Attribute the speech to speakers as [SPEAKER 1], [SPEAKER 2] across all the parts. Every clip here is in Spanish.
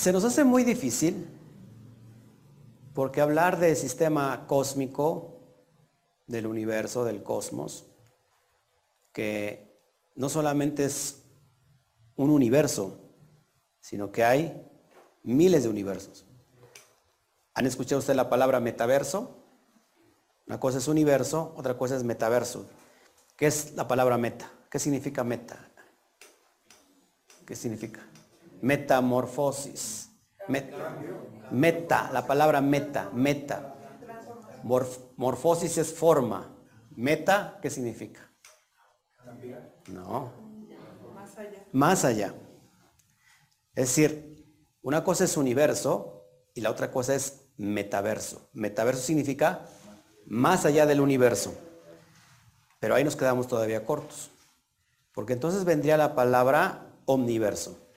[SPEAKER 1] Se nos hace muy difícil porque hablar del sistema cósmico, del universo, del cosmos, que no solamente es un universo, sino que hay miles de universos. ¿Han escuchado usted la palabra metaverso? Una cosa es universo, otra cosa es metaverso. ¿Qué es la palabra meta? ¿Qué significa meta? ¿Qué significa? Metamorfosis. meta, la palabra meta, meta. morfosis es forma. Meta, ¿qué significa? No. Más allá. Más allá. Es decir, una cosa es universo y la otra cosa es metaverso. Metaverso significa más allá del universo. Pero ahí nos quedamos todavía cortos. Porque entonces vendría la palabra omniverso.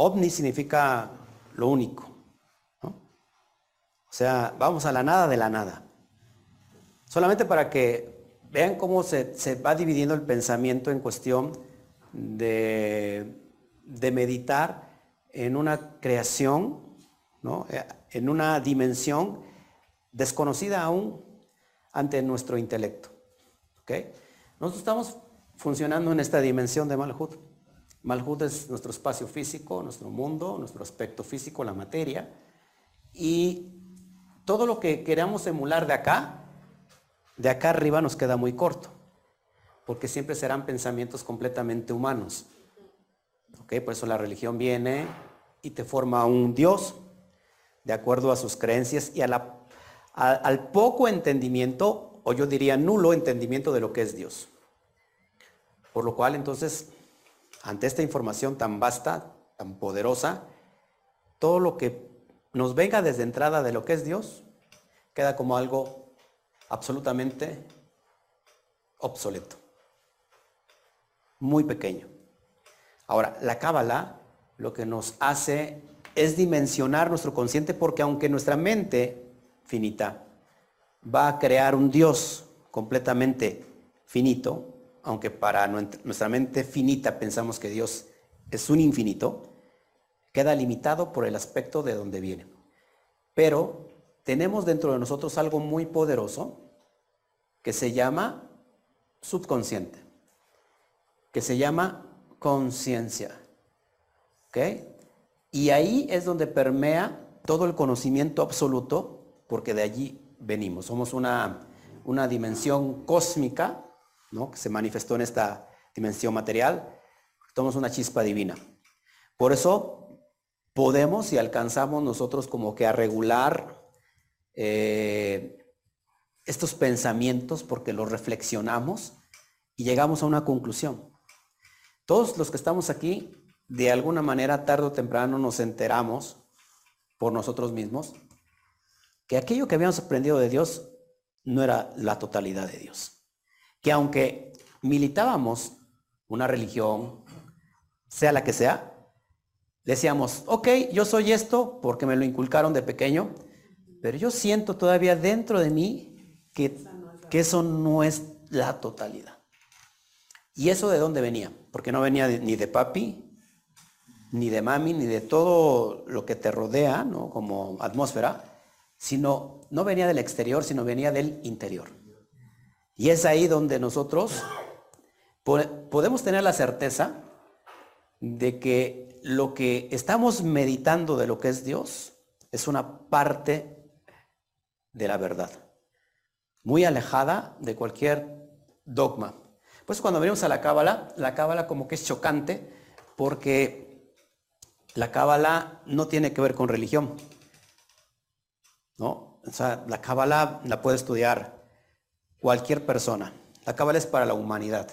[SPEAKER 1] Omni significa lo único. O sea, vamos a la nada de la nada. Solamente para que vean cómo se, va dividiendo el pensamiento en cuestión de, meditar en una creación, ¿no? en una dimensión desconocida aún ante nuestro intelecto. Nosotros estamos funcionando en esta dimensión de Malhut. Malhut es nuestro espacio físico, nuestro mundo, nuestro aspecto físico, la materia. Y todo lo que queramos emular de acá, de acá arriba nos queda muy corto. Porque siempre serán pensamientos completamente humanos. ¿Okay? Por eso la religión viene y te forma un Dios de acuerdo a sus creencias y al poco entendimiento o yo diría nulo entendimiento de lo que es Dios. Por lo cual entonces, ante esta información tan vasta, tan poderosa, todo lo que nos venga desde entrada de lo que es Dios, queda como algo absolutamente obsoleto, muy pequeño. Ahora, la cábala lo que nos hace es dimensionar nuestro consciente porque aunque nuestra mente finita va a crear un Dios completamente finito, aunque para nuestra mente finita pensamos que Dios es un infinito, queda limitado por el aspecto de donde viene. Pero tenemos dentro de nosotros algo muy poderoso que se llama subconsciente, que se llama conciencia. ¿Ok? Y ahí es donde permea todo el conocimiento absoluto, porque de allí venimos. Somos una, una dimensión cósmica, ¿no? que se manifestó en esta dimensión material. Somos una chispa divina. Por eso podemos y alcanzamos nosotros como que a regular eh, estos pensamientos porque los reflexionamos y llegamos a una conclusión. Todos los que estamos aquí, de alguna manera, tarde o temprano, nos enteramos por nosotros mismos que aquello que habíamos aprendido de Dios no era la totalidad de Dios. Que aunque militábamos una religión, sea la que sea, decíamos, ok, yo soy esto porque me lo inculcaron de pequeño, pero yo siento todavía dentro de mí que, que eso no es la totalidad. ¿Y eso de dónde venía? Porque no venía ni de papi, ni de mami, ni de todo lo que te rodea, ¿no? Como atmósfera, sino no venía del exterior, sino venía del interior. Y es ahí donde nosotros podemos tener la certeza de que lo que estamos meditando de lo que es Dios es una parte de la verdad, muy alejada de cualquier dogma. Pues cuando venimos a la cábala, la cábala como que es chocante porque la cábala no tiene que ver con religión. ¿no? O sea, la Cábala la puede estudiar cualquier persona. La Cábala es para la humanidad.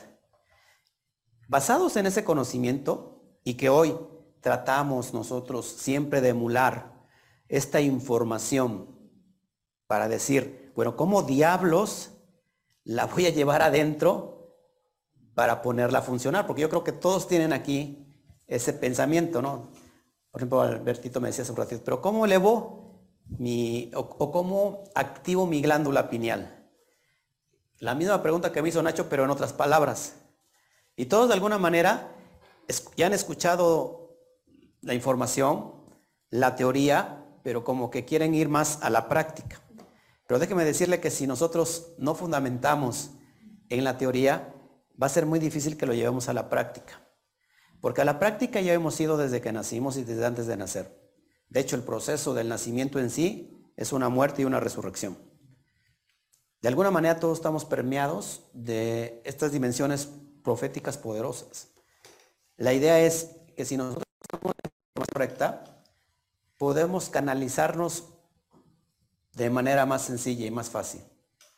[SPEAKER 1] Basados en ese conocimiento y que hoy tratamos nosotros siempre de emular esta información para decir, bueno, ¿cómo diablos la voy a llevar adentro para ponerla a funcionar? Porque yo creo que todos tienen aquí ese pensamiento, ¿no? Por ejemplo, Albertito me decía hace un ratito, pero ¿cómo elevo mi, o, cómo activo mi glándula pineal. La misma pregunta que me hizo Nacho, pero en otras palabras. Y todos de alguna manera ya han escuchado la información, la teoría, pero como que quieren ir más a la práctica. Pero déjeme decirle que si nosotros no fundamentamos en la teoría, va a ser muy difícil que lo llevemos a la práctica. Porque a la práctica ya hemos ido desde que nacimos y desde antes de nacer. De hecho, el proceso del nacimiento en sí es una muerte y una resurrección. De alguna manera todos estamos permeados de estas dimensiones proféticas poderosas. La idea es que si nosotros estamos de forma correcta, podemos canalizarnos de manera más sencilla y más fácil.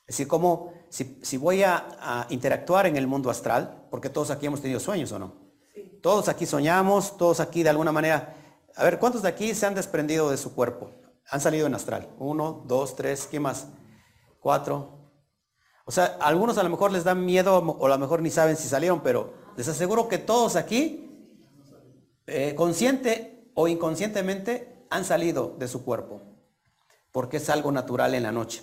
[SPEAKER 1] Es decir, como si, voy a, interactuar en el mundo astral, porque todos aquí hemos tenido sueños o no. Todos aquí soñamos, todos aquí de alguna manera. A ver, ¿cuántos de aquí se han desprendido de su cuerpo? Han salido en astral. Uno, dos, tres, ¿qué más? Cuatro. O sea, algunos a lo mejor les dan miedo o a lo mejor ni saben si salieron, pero les aseguro que todos aquí, eh, consciente o inconscientemente, han salido de su cuerpo porque es algo natural en la noche.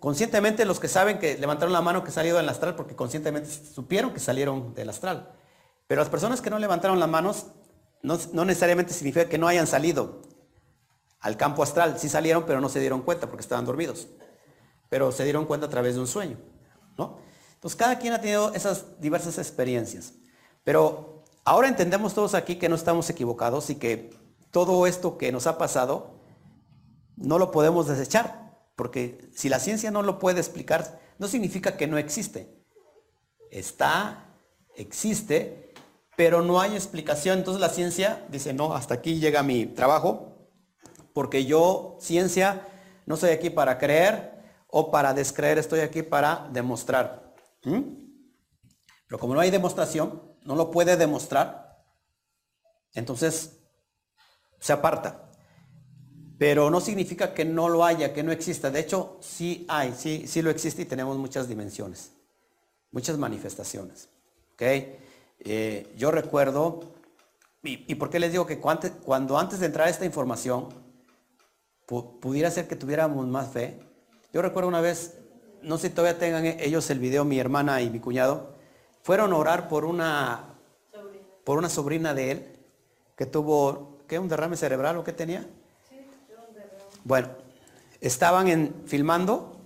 [SPEAKER 1] Conscientemente los que saben que levantaron la mano que salido del astral, porque conscientemente supieron que salieron del astral. Pero las personas que no levantaron las manos, no, necesariamente significa que no hayan salido al campo astral. Sí salieron, pero no se dieron cuenta porque estaban dormidos. Pero se dieron cuenta a través de un sueño. Entonces cada quien ha tenido esas diversas experiencias. Pero ahora entendemos todos aquí que no estamos equivocados y que todo esto que nos ha pasado no lo podemos desechar, porque si la ciencia no lo puede explicar, no significa que no existe. Está, existe, pero no hay explicación. Entonces la ciencia dice, no, hasta aquí llega mi trabajo, porque yo, ciencia, no soy aquí para creer o para descreer, estoy aquí para demostrar. Pero como no hay demostración, no lo puede demostrar, entonces se aparta pero no significa que no lo haya, que no exista. De hecho, sí hay, sí, sí lo existe y tenemos muchas dimensiones, muchas manifestaciones. Eh, yo recuerdo, y, por qué les digo que cuando, antes de entrar esta información, pudiera ser que tuviéramos más fe. Yo recuerdo una vez, no sé si todavía tengan ellos el video, mi hermana y mi cuñado, fueron a orar por una, por una sobrina de él que tuvo, ¿qué? ¿Un derrame cerebral o qué tenía? Bueno, estaban en, filmando,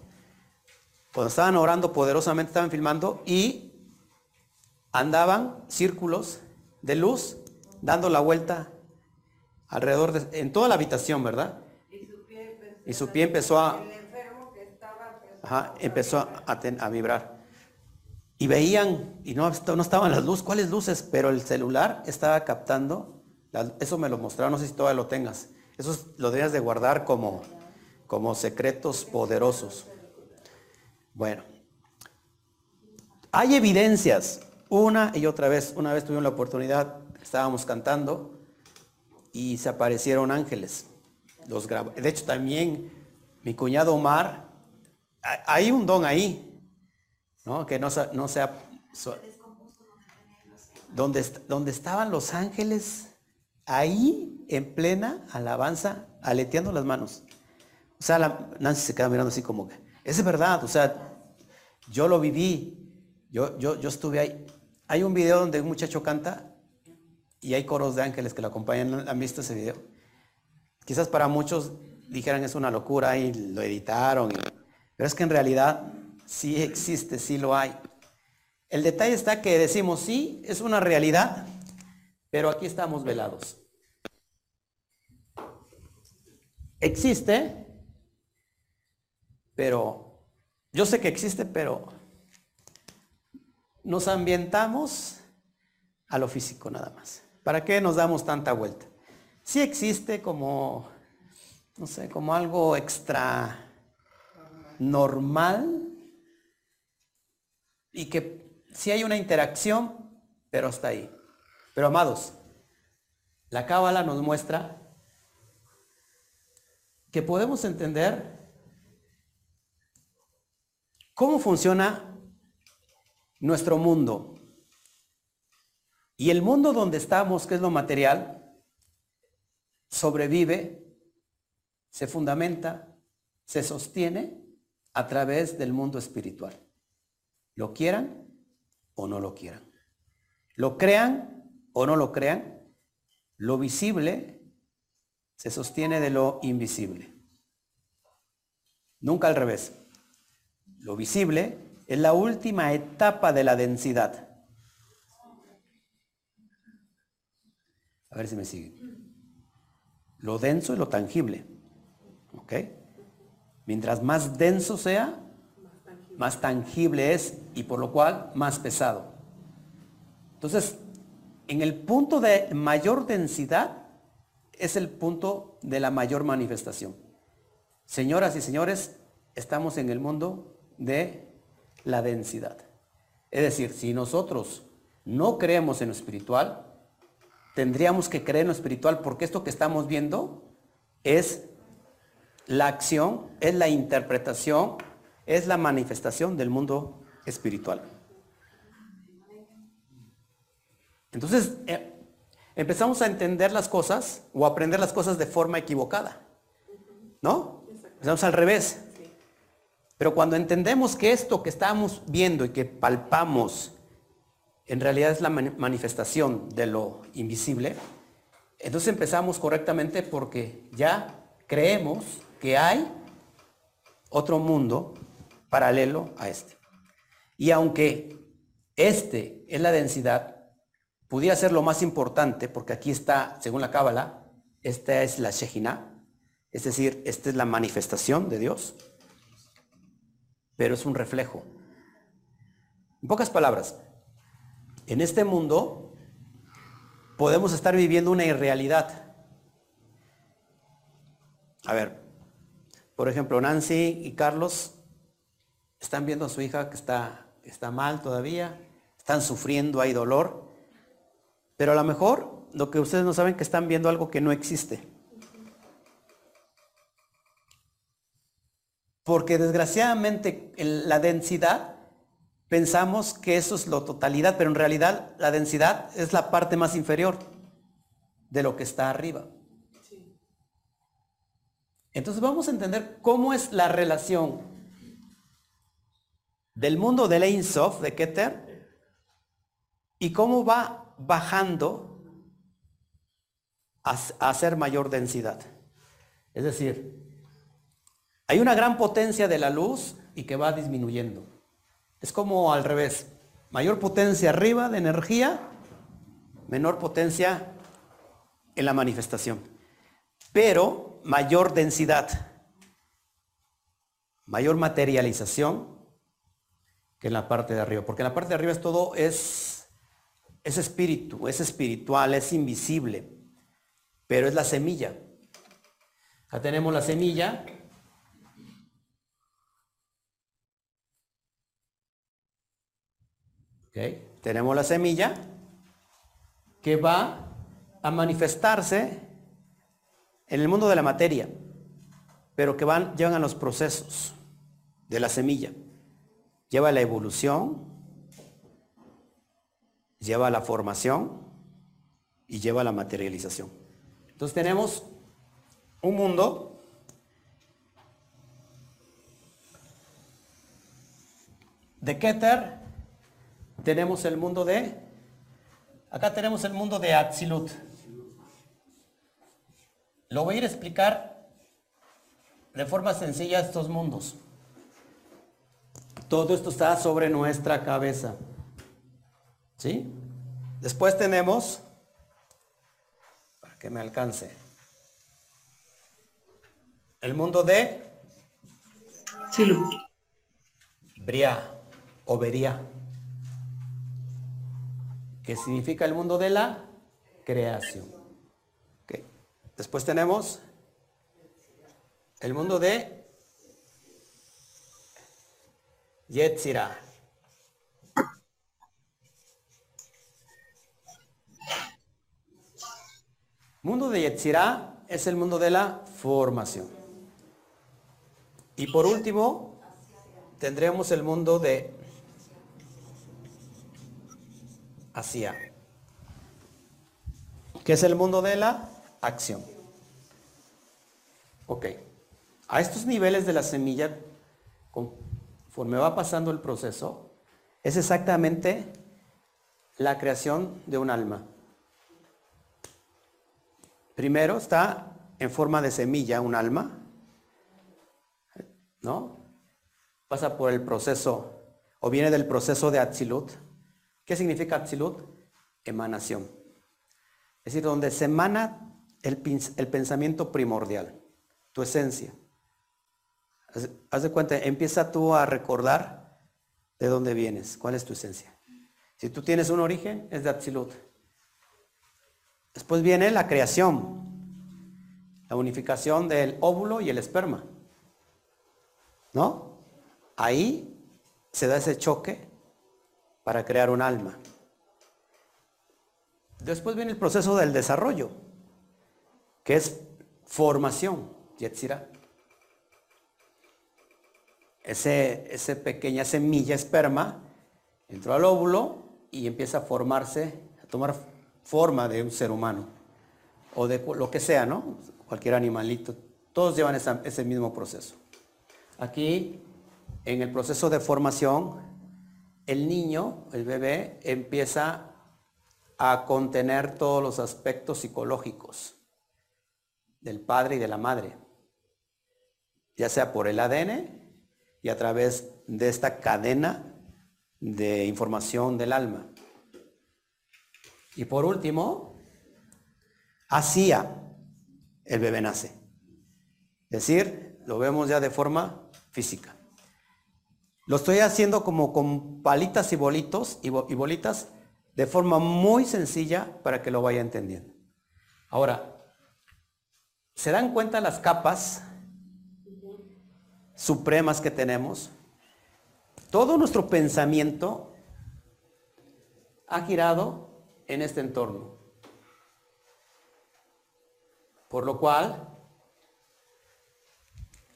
[SPEAKER 1] cuando estaban orando poderosamente, estaban filmando y andaban círculos de luz dando la vuelta alrededor de, en toda la habitación, ¿verdad? Y su pie empezó, a, empezó a, vibrar. Y veían, y no, no estaban las luces, ¿cuáles luces? Pero el celular estaba captando, eso me lo mostraron, no sé si todavía lo tengas eso lo debías de guardar como, como secretos poderosos. Bueno, hay evidencias, una y otra vez. Una vez tuvimos la oportunidad, estábamos cantando y se aparecieron ángeles. Los De hecho, también mi cuñado Omar, hay un don ahí, ¿no? Que no, no sea... donde, donde estaban los ángeles, ahí en plena alabanza, aleteando las manos. O sea, la, Nancy se queda mirando así como que, es verdad, o sea, yo lo viví, yo, yo, yo estuve ahí. Hay un video donde un muchacho canta y hay coros de ángeles que lo acompañan. ¿Han visto ese video? Quizás para muchos dijeran es una locura y lo editaron. Pero es que en realidad sí existe, sí lo hay. El detalle está que decimos, sí, es una realidad, pero aquí estamos velados. Existe, pero yo sé que existe, pero nos ambientamos a lo físico nada más. ¿Para qué nos damos tanta vuelta? Sí existe como, no sé, como algo extra normal y que sí hay una interacción, pero hasta ahí. Pero amados, la cábala nos muestra que podemos entender cómo funciona nuestro mundo. Y el mundo donde estamos, que es lo material, sobrevive, se fundamenta, se sostiene a través del mundo espiritual. Lo quieran o no lo quieran. Lo crean o no lo crean, Lo visible se sostiene de lo invisible. Nunca al revés. Lo visible es la última etapa de la densidad. A ver si me sigue. Lo denso es lo tangible. ¿Ok? Mientras más denso sea, más tangible es y por lo cual más pesado. Entonces, en el punto de mayor densidad es el punto de la mayor manifestación. Señoras y señores, estamos en el mundo de la densidad. Es decir, si nosotros no creemos en lo espiritual, tendríamos que creer en lo espiritual porque esto que estamos viendo es la acción, es la interpretación, es la manifestación del mundo espiritual. Entonces, eh, empezamos a entender las cosas o aprender las cosas de forma equivocada. ¿No? Empezamos al revés. Pero cuando entendemos que esto que estamos viendo y que palpamos en realidad es la manifestación de lo invisible, entonces empezamos correctamente porque ya creemos que hay otro mundo paralelo a este. Y aunque este es la densidad, pudiera ser lo más importante, porque aquí está, según la Cábala, esta es la Shejina, es decir, esta es la manifestación de Dios, pero es un reflejo. En pocas palabras, en este mundo podemos estar viviendo una irrealidad. A ver, por ejemplo, Nancy y Carlos están viendo a su hija que está, está mal todavía, están sufriendo, hay dolor, pero a lo mejor lo que ustedes no saben que están viendo algo que no existe. Porque desgraciadamente en la densidad pensamos que eso es la totalidad, pero en realidad la densidad es la parte más inferior de lo que está arriba. Entonces vamos a entender cómo es la relación del mundo del Ein de Keter, y cómo va bajando a, hacer mayor densidad. Es decir, hay una gran potencia de la luz y que va disminuyendo. Es como al revés. Mayor potencia arriba de energía, menor potencia en la manifestación. Pero mayor densidad, mayor materialización que en la parte de arriba. Porque en la parte de arriba es todo es es espíritu, es espiritual, es invisible, pero es la semilla. Acá tenemos la semilla. Tenemos la semilla que va a manifestarse en el mundo de la materia, pero que van, llevan a los procesos de la semilla. Lleva la evolución, lleva a la formación y lleva la materialización. Entonces tenemos un mundo de Keter, tenemos el mundo de, acá tenemos el mundo de Atzilut. Lo voy a ir a explicar de forma sencilla estos mundos. Todo esto está sobre nuestra cabeza. ¿Sí? Después tenemos, para que me alcance, el mundo de
[SPEAKER 2] Silu.
[SPEAKER 1] Bria o Beria, que significa el mundo de la creación. Después tenemos el mundo de Yetzirah. Mundo de Yetzirah es el mundo de la formación. Y por último, tendremos el mundo de Asia, que es el mundo de la acción. Ok. A estos niveles de la semilla, conforme va pasando el proceso, es exactamente la creación de un alma. primero está en forma de semilla, un alma, ¿no? Pasa por el proceso, o viene del proceso de Atzilut. ¿Qué significa Atzilut? Emanación. Es decir, donde se emana el, pensamiento primordial, tu esencia. Haz de cuenta, empieza tú a recordar de dónde vienes, cuál es tu esencia. Si tú tienes un origen, es de Atzilut. Después viene la creación, la unificación del óvulo y el esperma. ¿No? Ahí se da ese choque para crear un alma. Después viene el proceso del desarrollo, que es formación, Yetzirah ese, ese pequeña semilla esperma entró al óvulo y empieza a formarse, a tomar forma de un ser humano o de lo que sea, ¿no? Cualquier animalito. Todos llevan ese mismo proceso. Aquí, en el proceso de formación, el niño, el bebé, empieza a contener todos los aspectos psicológicos del padre y de la madre, ya sea por el ADN y a través de esta cadena de información del alma. Y por último, hacía el bebé nace. Es decir, lo vemos ya de forma física. Lo estoy haciendo como con palitas y bolitos y, bolitas de forma muy sencilla para que lo vaya entendiendo. Ahora, ¿se dan cuenta las capas supremas que tenemos, todo nuestro pensamiento ha girado en este entorno. Por lo cual,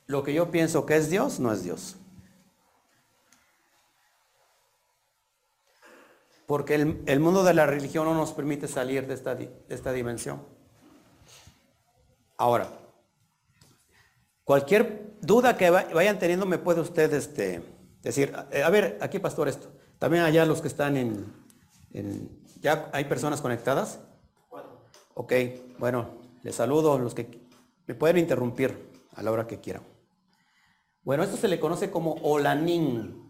[SPEAKER 1] lo que yo pienso que es Dios, no es Dios. Porque el, mundo de la religión no nos permite salir de esta, de esta dimensión. Ahora, Cualquier duda que vayan teniendo me puede usted este, decir, a ver, aquí pastor esto. También allá los que están en, ¿ya hay personas conectadas? Ok, bueno, les saludo, los que me pueden interrumpir a la hora que quieran. Bueno, esto se le conoce como Olanim.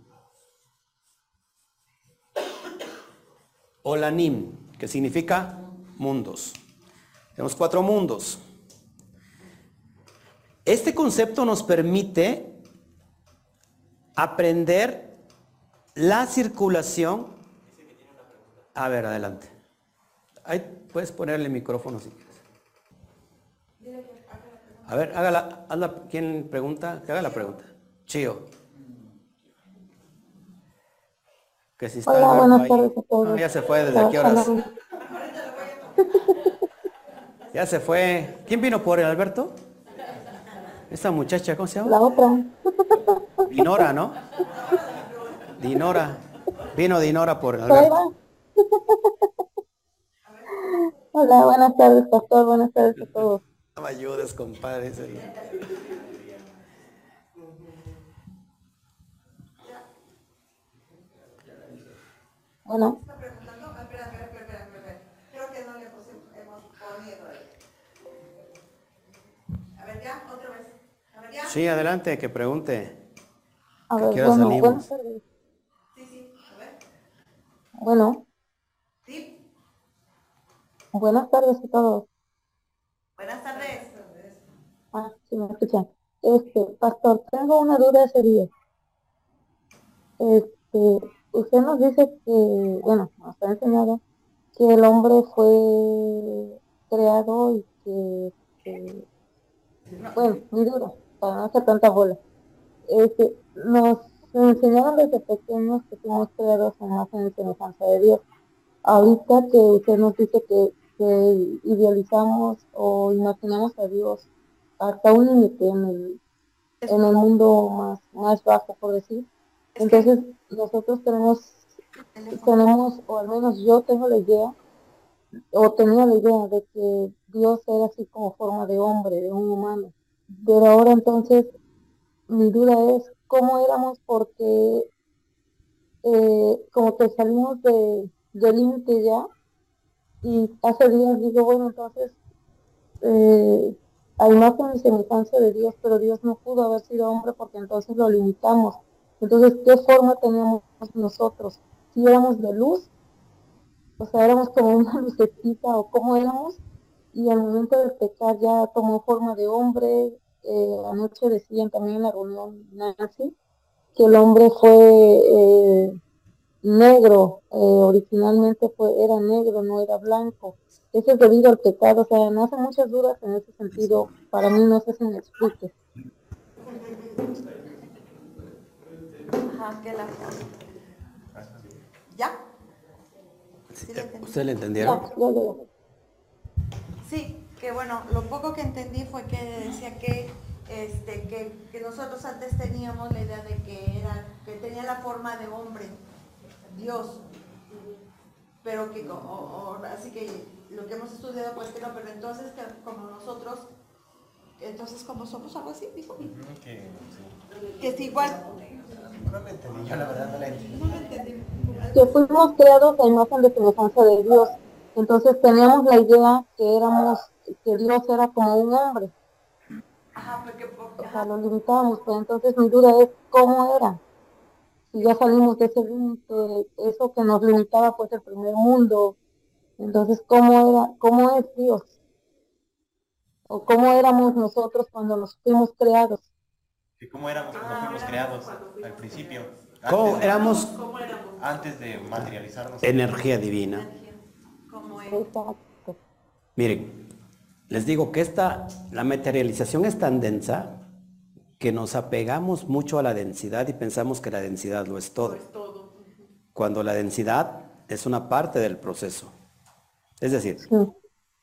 [SPEAKER 1] Olanim, que significa mundos. Tenemos cuatro mundos. Este concepto nos permite aprender la circulación. A ver, adelante. Ahí puedes ponerle el micrófono si quieres. A ver, hágala, hazla, ¿quién pregunta? Que haga la pregunta. Chío.
[SPEAKER 3] Que si está Hola, buenas tardes a todos.
[SPEAKER 1] ya se fue, ¿desde qué horas? ya se fue. ¿Quién vino por el Alberto? Esta muchacha, ¿cómo se llama?
[SPEAKER 3] La otra.
[SPEAKER 1] Dinora, ¿no? Dinora. Vino Dinora por Alberto.
[SPEAKER 3] Hola, buenas tardes, pastor. Buenas tardes a todos.
[SPEAKER 1] No me ayudes, compadre.
[SPEAKER 3] Bueno.
[SPEAKER 1] Sí, adelante, que pregunte.
[SPEAKER 3] A ver, bueno, buenas tardes. Sí, sí, a ver. Bueno. Sí. Buenas tardes a todos.
[SPEAKER 2] Buenas tardes.
[SPEAKER 3] Ah, sí, me escuchan. Este, pastor, tengo una duda seria. Este, usted nos dice que, bueno, nos ha enseñado que el hombre fue creado y que, que bueno, mi duda para no hacer tanta bola. Este, nos enseñaron desde pequeños que fuimos creados en la semejanza de Dios. Ahorita que usted nos dice que, idealizamos o imaginamos a Dios hasta un límite en el, en el mundo más, más bajo, por decir. Entonces, nosotros tenemos, tenemos, o al menos yo tengo la idea, o tenía la idea de que Dios era así como forma de hombre, de un humano. Pero ahora entonces mi duda es cómo éramos porque eh, como que salimos de, del límite ya y hace días digo, bueno, entonces eh, a imagen y semejanza de Dios, pero Dios no pudo haber sido hombre porque entonces lo limitamos. Entonces, ¿qué forma teníamos nosotros? Si éramos de luz, o sea, éramos como una lucecita o cómo éramos, y al momento de pecar ya tomó forma de hombre. Eh, anoche decían también en la reunión Nancy que el hombre fue eh, negro, eh, originalmente fue, era negro, no era blanco. Eso es debido al pecado, o sea, no hace muchas dudas en ese sentido. Para mí no sé si me explique.
[SPEAKER 2] Ajá, que la... ¿Ya?
[SPEAKER 1] ¿Sí ¿Usted le entendieron?
[SPEAKER 2] Sí, que bueno, lo poco que entendí fue que decía que este, que, que, nosotros antes teníamos la idea de que era, que tenía la forma de hombre, Dios, pero que así que lo que hemos estudiado pues que no, pero entonces que como nosotros, entonces como somos algo así, dijo. Que, que es igual.
[SPEAKER 1] No lo entendí, yo la verdad no la entendí. No lo entendí.
[SPEAKER 3] Que fuimos creados a imagen de semejanza de Dios. Entonces teníamos la idea que éramos, que Dios era como un hombre.
[SPEAKER 2] Ajá, porque, porque
[SPEAKER 3] O sea, lo limitábamos, pero entonces mi duda es cómo era. Si ya salimos de ese límite, eso que nos limitaba pues el primer mundo, entonces, ¿cómo, era, cómo es Dios? ¿O cómo éramos nosotros cuando nos fuimos creados?
[SPEAKER 4] ¿Y cómo éramos cuando fuimos creados al principio?
[SPEAKER 1] ¿Cómo éramos?
[SPEAKER 4] Antes de materializarnos.
[SPEAKER 1] Energía divina.
[SPEAKER 3] Exacto.
[SPEAKER 1] Miren, les digo que esta, la materialización es tan densa que nos apegamos mucho a la densidad y pensamos que la densidad lo es todo. Cuando la densidad es una parte del proceso. Es decir,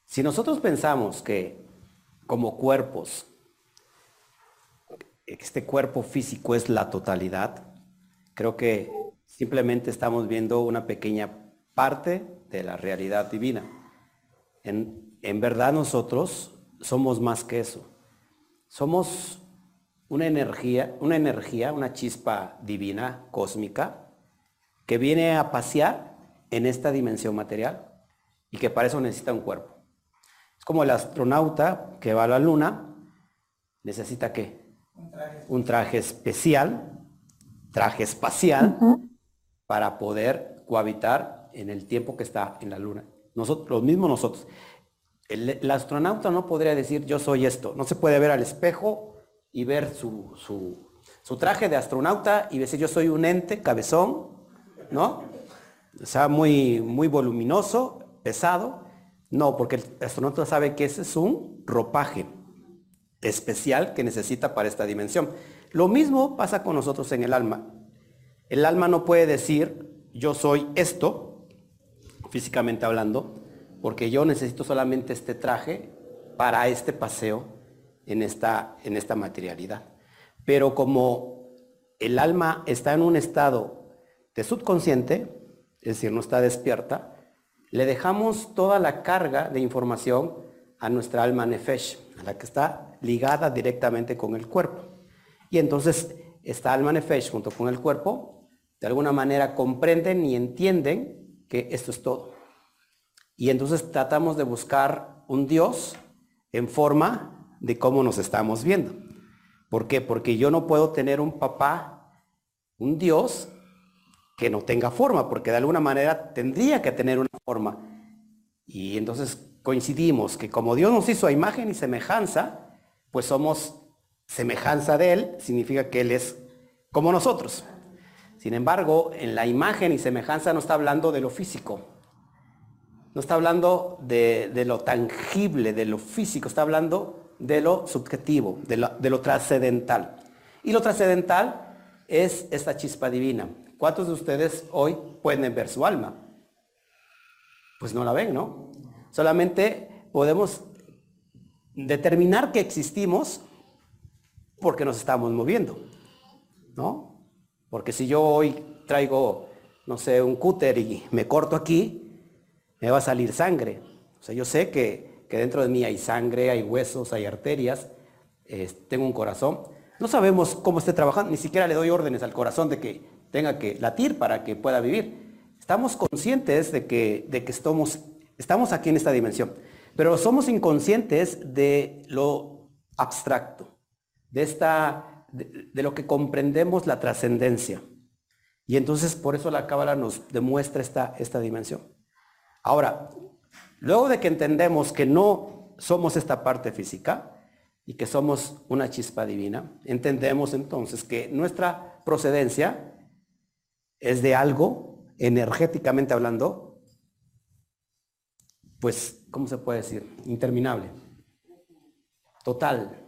[SPEAKER 1] si nosotros pensamos que como cuerpos, este cuerpo físico es la totalidad, creo que simplemente estamos viendo una pequeña parte de la realidad divina. En, en verdad nosotros somos más que eso. Somos una energía, una energía, una chispa divina, cósmica, que viene a pasear en esta dimensión material y que para eso necesita un cuerpo. Es como el astronauta que va a la luna, necesita qué? Un traje, especial, traje espacial, para poder cohabitar en el tiempo que está en la luna. Nosotros, los mismos nosotros. El, astronauta no podría decir yo soy esto. No se puede ver al espejo y ver su, su, su traje de astronauta y decir yo soy un ente cabezón, ¿no? O sea, muy, muy voluminoso pesado. No, porque el astronauta sabe que ese es un ropaje especial que necesita para esta dimensión. Lo mismo pasa con nosotros en el alma. El alma no puede decir yo soy esto, físicamente hablando, porque yo necesito solamente este traje para este paseo en esta, en esta materialidad. Pero como el alma está en un estado de subconsciente, es decir, no está despierta, le dejamos toda la carga de información a nuestra alma nefesh, a la que está ligada directamente con el cuerpo. Y entonces esta alma nefesh junto con el cuerpo, de alguna manera comprenden y entienden que esto es todo. Y entonces tratamos de buscar un Dios en forma de cómo nos estamos viendo. ¿Por qué? Porque yo no puedo tener un papá, un Dios, que no tenga forma, porque de alguna manera tendría que tener una forma. Y entonces coincidimos que como Dios nos hizo a imagen y semejanza, pues somos semejanza de Él, significa que Él es como nosotros. Sin embargo, en la imagen y semejanza no está hablando de lo físico, no está hablando de, lo tangible, de lo físico, está hablando de lo subjetivo, de lo, de lo trascendental. Y lo trascendental es esta chispa divina, ¿Cuántos de ustedes hoy pueden ver su alma? Pues no la ven, ¿no? Solamente podemos determinar que existimos porque nos estamos moviendo, ¿no? Porque si yo hoy traigo, no sé, un cúter y me corto aquí, me va a salir sangre. O sea, yo sé que, dentro de mí hay sangre, hay huesos, hay arterias, tengo un corazón. No sabemos cómo esté trabajando, ni siquiera le doy órdenes al corazón de que tenga que latir para que pueda vivir. Estamos conscientes de que, de que estamos, estamos aquí en esta dimensión. Pero somos inconscientes de lo abstracto, de, esta, de lo que comprendemos la trascendencia. Y entonces por eso la cábala nos demuestra esta, esta dimensión. Ahora, luego de que entendemos que no somos esta parte física y que somos una chispa divina, entendemos entonces que nuestra procedencia es de algo, energéticamente hablando, pues, ¿cómo se puede decir? Interminable. Total.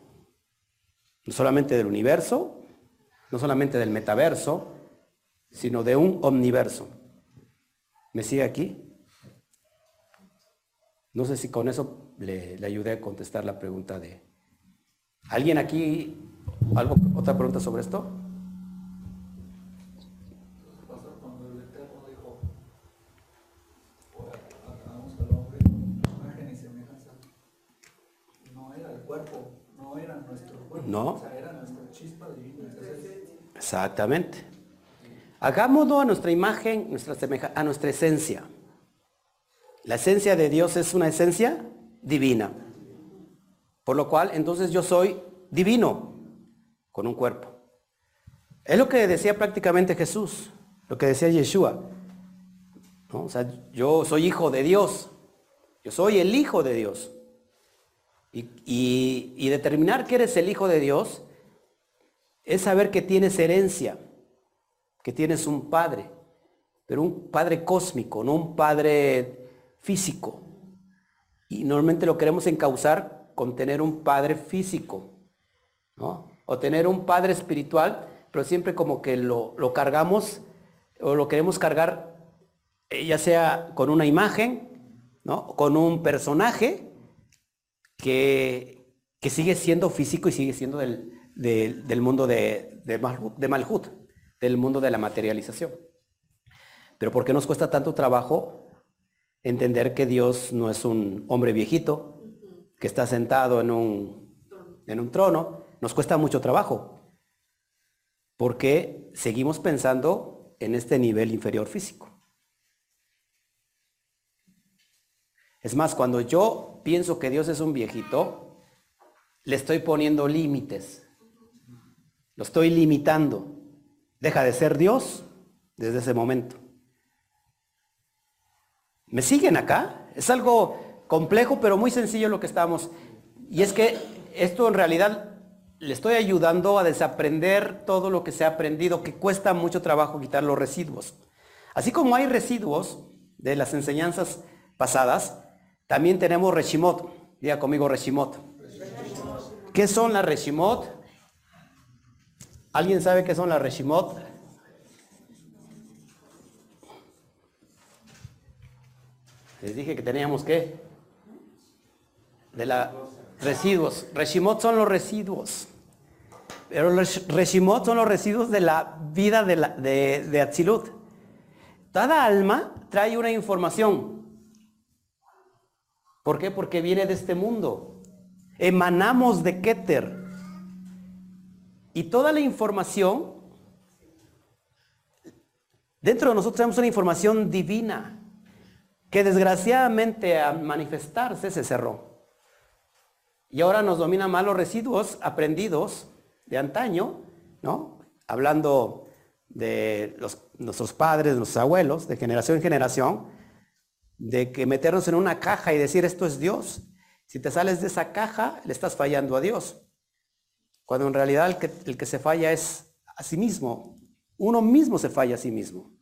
[SPEAKER 1] No solamente del universo, no solamente del metaverso, sino de un omniverso. ¿Me sigue aquí? No sé si con eso le, le ayudé a contestar la pregunta de... ¿Alguien aquí? ¿Algo, ¿Otra pregunta sobre esto?
[SPEAKER 5] Pastor, cuando el Eterno dijo, "Ahora hagamos al hombre a imagen y semejanza, no o sea, era nuestra chispa divina.
[SPEAKER 1] Exactamente. Hagámoslo a nuestra imagen, nuestra semeja- a nuestra esencia. La esencia de Dios es una esencia divina. Por lo cual, entonces yo soy divino con un cuerpo. Es lo que decía prácticamente Jesús, lo que decía Yeshua. O sea, yo soy hijo de Dios. Yo soy el hijo de Dios. Y, y- y determinar que eres el hijo de Dios es saber que tienes herencia, que tienes un padre, pero un padre cósmico, no un padre físico. Y normalmente lo queremos encauzar con tener un padre físico, ¿no? O tener un padre espiritual, pero siempre como que lo, lo cargamos o lo queremos cargar eh, ya sea con una imagen, ¿no? Con un personaje que, que sigue siendo físico y sigue siendo del, del- mundo de, de, de Malhut, del mundo de la materialización. Pero ¿por qué nos cuesta tanto trabajo entender que Dios no es un hombre viejito que está sentado en un, en un trono? Nos cuesta mucho trabajo. Porque seguimos pensando en este nivel inferior físico. Es más, cuando yo pienso que Dios es un viejito, le estoy poniendo límites. Lo estoy limitando. Deja de ser Dios desde ese momento. ¿Me siguen acá? Es algo complejo, pero muy sencillo lo que estamos. Y es que esto en realidad le estoy ayudando a desaprender todo lo que se ha aprendido, que cuesta mucho trabajo quitar los residuos. Así como hay residuos de las enseñanzas pasadas, también tenemos Reshimot. Diga conmigo Reshimot. ¿Qué son las Reshimot? ¿Alguien sabe qué son las Reshimot? Les dije que teníamos que de la residuos. Reshimot son los residuos. Pero los Reshimot son los residuos de la vida de, la, de, de Atzilut. Cada alma trae una información. ¿Por qué? Porque viene de este mundo. Emanamos de Keter. Y toda la información, dentro de nosotros tenemos una información divina que desgraciadamente al manifestarse se cerró. Y ahora nos dominan más los residuos aprendidos de antaño, ¿no? Hablando de los, nuestros padres, nuestros abuelos, de generación en generación, de que meternos en una caja y decir esto es Dios. Si te sales de esa caja, le estás fallando a Dios. Cuando en realidad el que se falla es a sí mismo. Uno mismo se falla a sí mismo.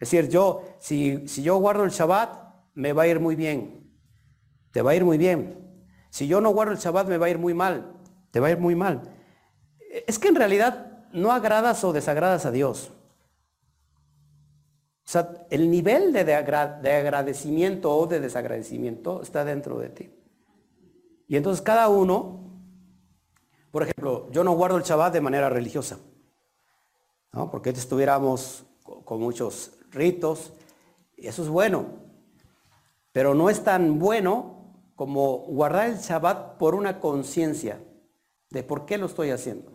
[SPEAKER 1] Es decir, yo, si, si yo guardo el Shabbat, me va a ir muy bien. Te va a ir muy bien. Si yo no guardo el Shabbat, me va a ir muy mal. Te va a ir muy mal. Es que en realidad no agradas o desagradas a Dios. O sea, el nivel de, de, de agradecimiento o de desagradecimiento está dentro de ti. Y entonces cada uno, por ejemplo, yo no guardo el Shabbat de manera religiosa. ¿no? Porque estuviéramos con muchos ritos, eso es bueno, pero no es tan bueno como guardar el Shabbat por una conciencia de por qué lo estoy haciendo.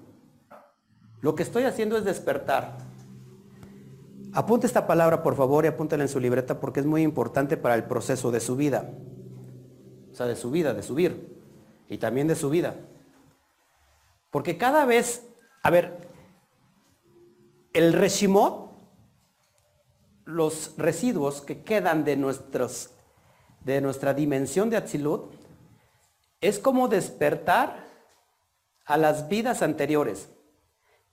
[SPEAKER 1] Lo que estoy haciendo es despertar. Apunte esta palabra, por favor, y apúntela en su libreta porque es muy importante para el proceso de su vida. o sea, de su vida, de subir, y también de su vida. Porque cada vez, a ver, el reshimot, los residuos que quedan de, nuestros, de nuestra dimensión de Atzilut, es como despertar a las vidas anteriores.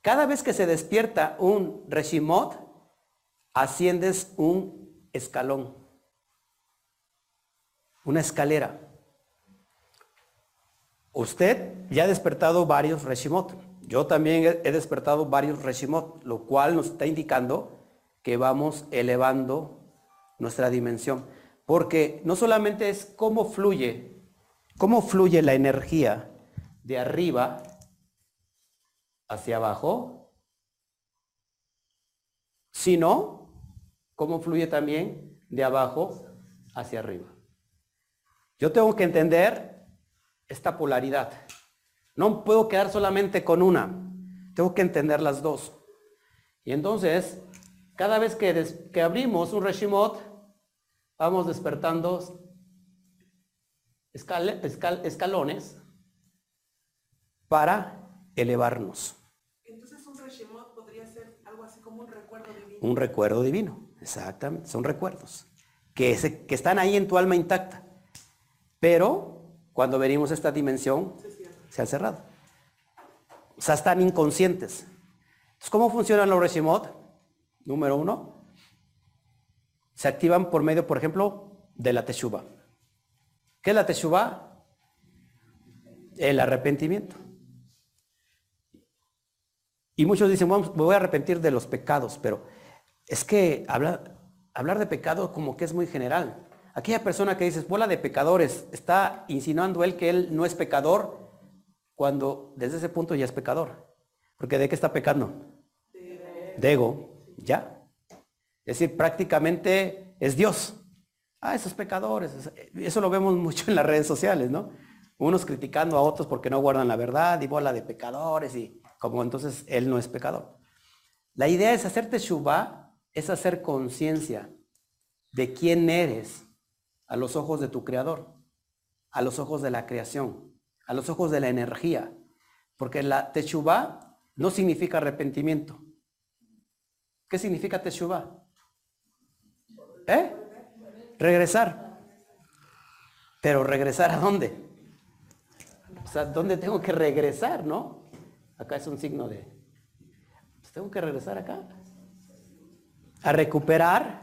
[SPEAKER 1] Cada vez que se despierta un reshimot, asciendes un escalón, una escalera. Usted ya ha despertado varios reshimot. Yo también he despertado varios reshimot, lo cual nos está indicando que vamos elevando nuestra dimensión. Porque no solamente es cómo fluye, cómo fluye la energía de arriba hacia abajo, sino cómo fluye también de abajo hacia arriba. Yo tengo que entender esta polaridad. No puedo quedar solamente con una. Tengo que entender las dos. Y entonces, cada vez que, des- que abrimos un Reshimot, vamos despertando escal- escalones para elevarnos.
[SPEAKER 6] Entonces un Reshimot podría ser algo así como un recuerdo divino.
[SPEAKER 1] Un recuerdo divino, exactamente, son recuerdos que, se- que están ahí en tu alma intacta. Pero cuando venimos a esta dimensión, se han cerrado. O sea, están inconscientes. Entonces, ¿cómo funcionan los Reshimot? Número uno, se activan por medio, por ejemplo, de la Teshuvah. ¿Qué es la Teshuvah? El arrepentimiento. Y muchos dicen, "Vamos, me voy a arrepentir de los pecados, pero es que hablar, hablar de pecado como que es muy general. Aquella persona que dices, bola de pecadores, está insinuando él que él no es pecador cuando desde ese punto ya es pecador. Porque ¿de qué está pecando? De ego, ya. Es decir, prácticamente es Dios. Ah, esos pecadores. Eso lo vemos mucho en las redes sociales, ¿no? Unos criticando a otros porque no guardan la verdad y bola de pecadores y como entonces él no es pecador. La idea es hacerte Shubá, es hacer conciencia de quién eres a los ojos de tu creador, a los ojos de la creación, a los ojos de la energía. Porque la Teshuvah no significa arrepentimiento. ¿Qué significa Teshuvah? ¿Eh? Regresar. Pero regresar a dónde? O sea, ¿dónde tengo que regresar, no? Acá es un signo de... pues tengo que regresar acá. A recuperar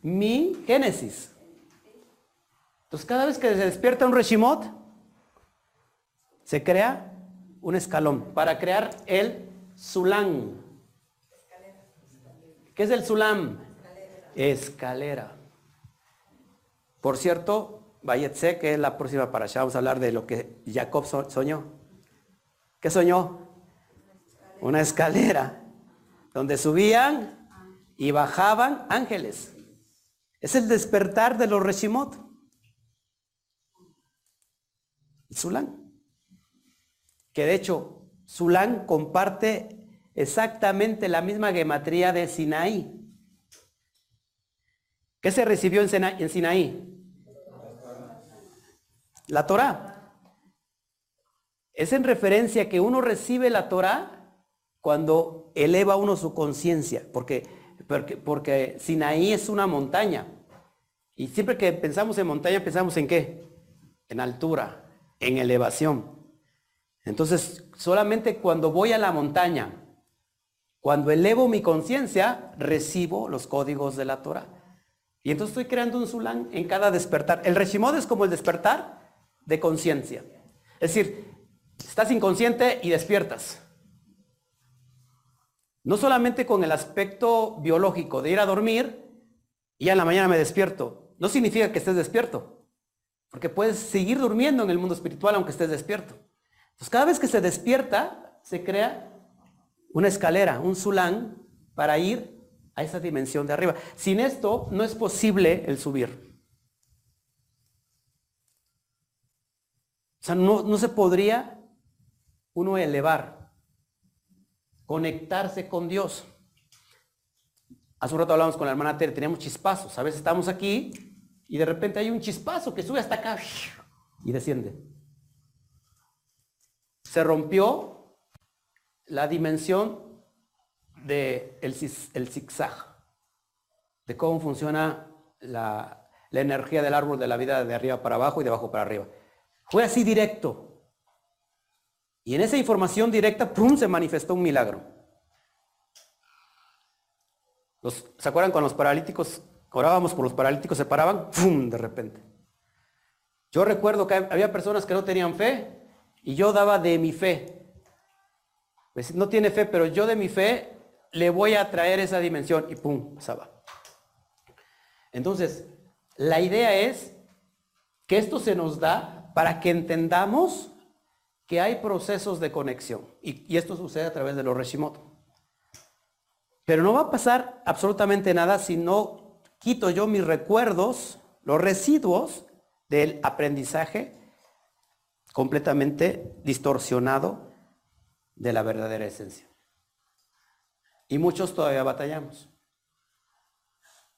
[SPEAKER 1] mi génesis. Entonces, cada vez que se despierta un Reshimot, se crea un escalón para crear el Sulam. ¿Qué es el Sulam? Escalera. Por cierto, Bayetse, que es la próxima para allá, vamos a hablar de lo que Jacob so- soñó. ¿Qué soñó? Una escalera donde subían y bajaban ángeles. Es el despertar de los Reshimot. Zulán. Que de hecho, Zulán comparte exactamente la misma gematría de Sinaí. ¿Qué se recibió en Sina- en Sinaí? La Torah. Es en referencia que uno recibe la Torah cuando eleva uno su conciencia, porque, porque, porque Sinaí es una montaña. Y siempre que pensamos en montaña, pensamos en qué? En altura, en elevación. Entonces, solamente cuando voy a la montaña, cuando elevo mi conciencia, recibo los códigos de la Torah. Y entonces estoy creando un sulán en cada despertar. El Reshimod es como el despertar de conciencia. Es decir, estás inconsciente y despiertas. No solamente con el aspecto biológico de ir a dormir y ya en la mañana me despierto. No significa que estés despierto. Porque puedes seguir durmiendo en el mundo espiritual aunque estés despierto. Entonces cada vez que se despierta, se crea una escalera, un sulán, para ir a esa dimensión de arriba. Sin esto no es posible el subir. O sea, no, no se podría uno elevar, conectarse con Dios. Hace un rato hablamos con la hermana Tere, teníamos chispazos. A veces estamos aquí y de repente hay un chispazo que sube hasta acá y desciende. Se rompió la dimensión del el zigzag, de cómo funciona la, la energía del árbol de la vida de arriba para abajo y de abajo para arriba. Fue así directo. Y en esa información directa, ¡pum!, se manifestó un milagro. ¿Se acuerdan cuando los paralíticos, orábamos por los paralíticos, se paraban? ¡Pum!, de repente. Yo recuerdo que había personas que no tenían fe y yo daba de mi fe. Pues no tiene fe, pero yo de mi fe le voy a traer esa dimensión y ¡pum!, pasaba. Entonces, la idea es que esto se nos da para que entendamos que hay procesos de conexión. Y, esto sucede a través de los Reshimot. Pero no va a pasar absolutamente nada si no quito yo mis recuerdos, los residuos del aprendizaje completamente distorsionado de la verdadera esencia. Y muchos todavía batallamos.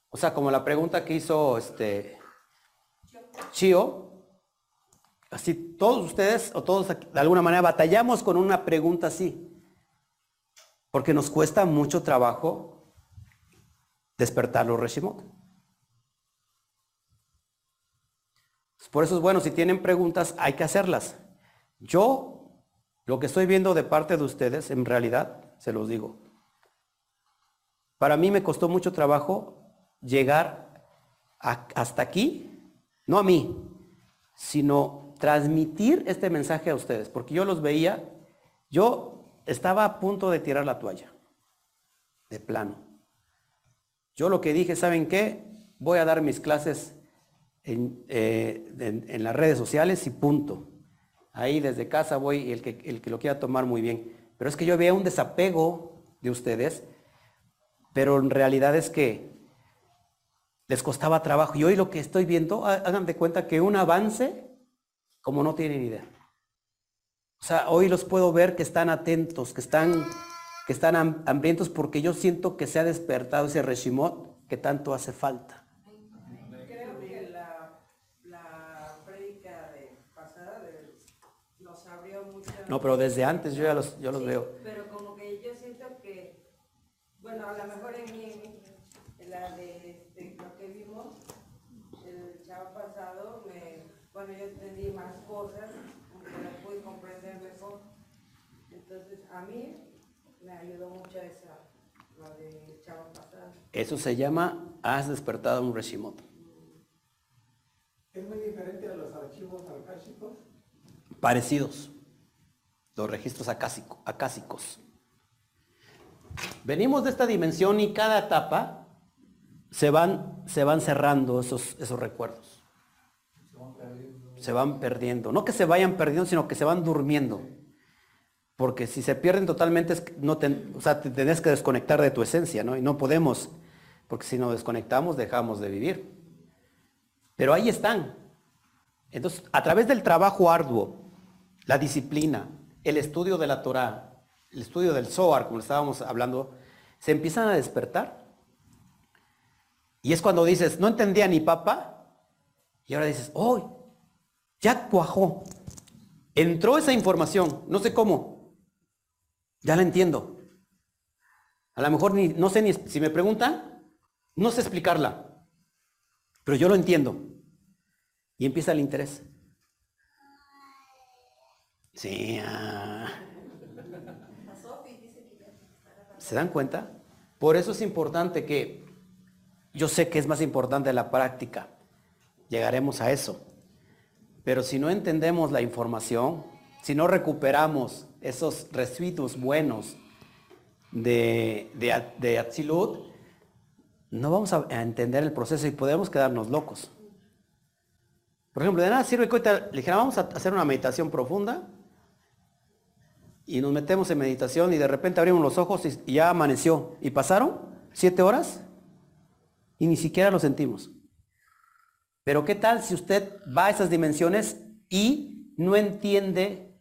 [SPEAKER 1] O sea, como la pregunta que hizo este Chio, Así todos ustedes o todos de alguna manera batallamos con una pregunta así. Porque nos cuesta mucho trabajo despertar los Reshimot. Por eso es bueno, si tienen preguntas, hay que hacerlas. Yo, lo que estoy viendo de parte de ustedes, en realidad, se los digo. Para mí me costó mucho trabajo llegar hasta aquí, no a mí, sino transmitir este mensaje a ustedes, porque yo los veía, yo estaba a punto de tirar la toalla, de plano. Yo lo que dije, ¿saben qué? Voy a dar mis clases en, eh, las redes sociales y punto. Ahí desde casa voy, el que, el que lo quiera tomar muy bien. Pero es que yo veía un desapego de ustedes, pero en realidad es que les costaba trabajo. Y hoy lo que estoy viendo, hagan de cuenta que un avance como no tienen idea. O sea, hoy los puedo ver que están atentos, que están, que están hambrientos porque yo siento que se ha despertado ese reshimot que tanto hace falta.
[SPEAKER 6] Creo que la, la prédica de pasada nos abrió mucho.
[SPEAKER 1] No, pero desde antes yo ya los, yo los veo.
[SPEAKER 7] Pero como que yo siento que, bueno, a lo mejor en mí, en la de, este, lo que vimos el chavo pasado, me bueno, yo entendí más cosas, porque las pude comprender mejor. Entonces, a mí me ayudó mucho esa, lo de Chava pasada.
[SPEAKER 1] Eso se llama, has despertado un Reshimot.
[SPEAKER 8] ¿Es muy diferente a los archivos acásicos?
[SPEAKER 1] Parecidos. Los registros acásicos. Venimos de esta dimensión y cada etapa se van, se van cerrando esos, esos recuerdos se van perdiendo. No que se vayan perdiendo, sino que se van durmiendo. Porque si se pierden totalmente, no o sea, te tenés que desconectar de tu esencia, ¿no? Y no podemos, porque si nos desconectamos, dejamos de vivir. Pero ahí están. Entonces, a través del trabajo arduo, la disciplina, el estudio de la Torah, el estudio del Zohar, como estábamos hablando, se empiezan a despertar. Y es cuando dices, no entendía ni papá, y ahora dices, oh, ya cuajó. Entró esa información, no sé cómo. Ya la entiendo. A lo mejor ni, no sé ni, si me preguntan, no sé explicarla. Pero yo lo entiendo. Y empieza el interés. Sí. Ah. ¿Se dan cuenta? Por eso es importante que, yo sé que es más importante la práctica. Llegaremos a eso. Pero si no entendemos la información, si no recuperamos esos residuos buenos de, de, Atzilut, no vamos a, entender el proceso y podemos quedarnos locos. Por ejemplo, de nada sirve que ahorita le dijera, vamos a hacer una meditación profunda y nos metemos en meditación y de repente abrimos los ojos y, ya amaneció. ¿Y pasaron siete horas? Y ni siquiera lo sentimos. Pero ¿qué tal si usted va a esas dimensiones y no entiende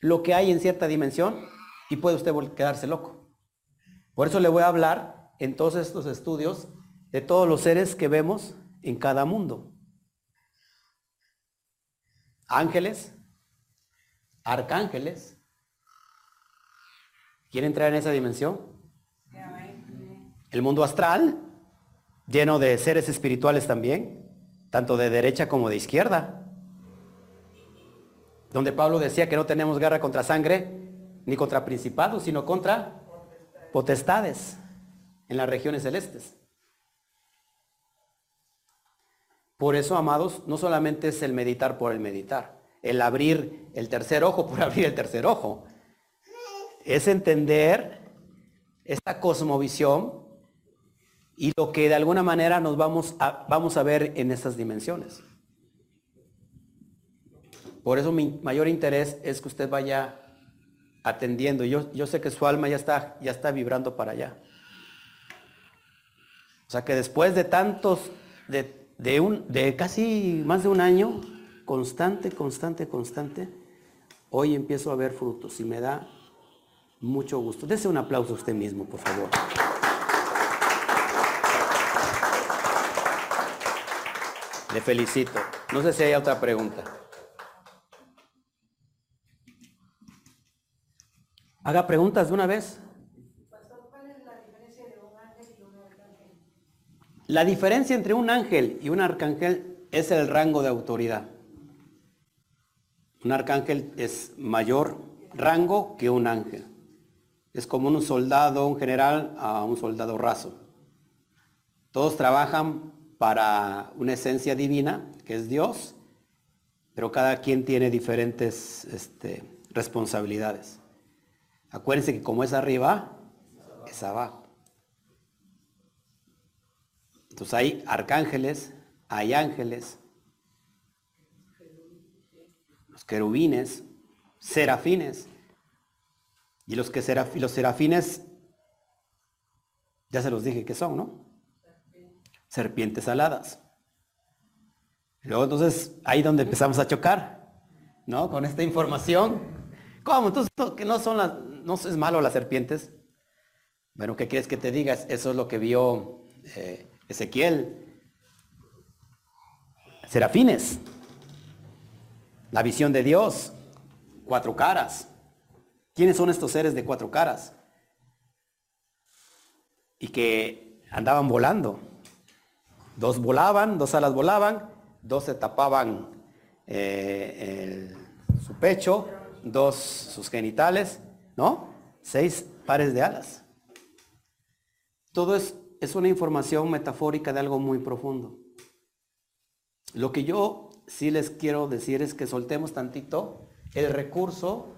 [SPEAKER 1] lo que hay en cierta dimensión y puede usted quedarse loco? Por eso le voy a hablar en todos estos estudios de todos los seres que vemos en cada mundo. ángeles, arcángeles. ¿Quiere entrar en esa dimensión? El mundo astral, lleno de seres espirituales también, tanto de derecha como de izquierda. Donde Pablo decía que no tenemos guerra contra sangre ni contra principados, sino contra potestades en las regiones celestes. Por eso, amados, no solamente es el meditar por el meditar, el abrir el tercer ojo por abrir el tercer ojo. Es entender esta cosmovisión y lo que de alguna manera nos vamos a, vamos a ver en estas dimensiones. Por eso mi mayor interés es que usted vaya atendiendo. Yo, yo sé que su alma ya está, ya está vibrando para allá. O sea que después de tantos, de, de, un, de casi más de un año, constante, constante, constante, hoy empiezo a ver frutos y me da mucho gusto. Dese un aplauso a usted mismo, por favor. Le felicito. No sé si hay otra pregunta. Haga preguntas de una vez. La diferencia entre un ángel y un arcángel es el rango de autoridad. Un arcángel es mayor rango que un ángel. Es como un soldado, un general a un soldado raso. Todos trabajan para una esencia divina, que es Dios, pero cada quien tiene diferentes este, responsabilidades. Acuérdense que como es arriba, es abajo. Entonces hay arcángeles, hay ángeles, los querubines, serafines. Y los, que los serafines, ya se los dije que son, ¿no? Serpientes aladas. luego entonces ahí donde empezamos a chocar, ¿no? Con esta información. ¿Cómo? Entonces que no son las, no es malo las serpientes. Bueno, ¿qué quieres que te digas? Eso es lo que vio eh, Ezequiel. Serafines. La visión de Dios. Cuatro caras. ¿Quiénes son estos seres de cuatro caras? Y que andaban volando. Dos volaban, dos alas volaban, dos se tapaban eh, su pecho, dos sus genitales, ¿no? Seis pares de alas. Todo es, es una información metafórica de algo muy profundo. Lo que yo sí les quiero decir es que soltemos tantito el recurso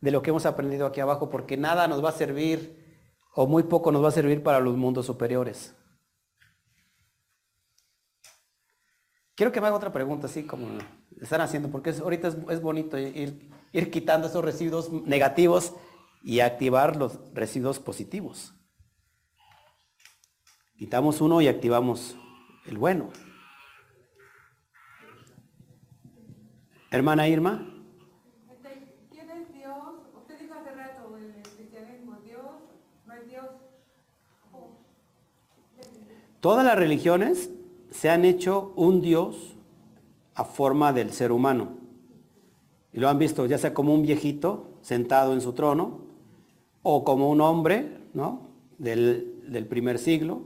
[SPEAKER 1] de lo que hemos aprendido aquí abajo, porque nada nos va a servir, o muy poco nos va a servir para los mundos superiores. Quiero que me haga otra pregunta, así como están haciendo, porque ahorita es, bonito ir, ir quitando esos residuos negativos y activar los residuos positivos. Quitamos uno y activamos el bueno. Hermana Irma.
[SPEAKER 7] ¿Quién es Dios? Usted dijo hace rato el cristianismo, Dios, no es Dios.
[SPEAKER 1] Todas las religiones se han hecho un Dios a forma del ser humano. Y lo han visto ya sea como un viejito sentado en su trono, o como un hombre ¿no? del, del primer siglo,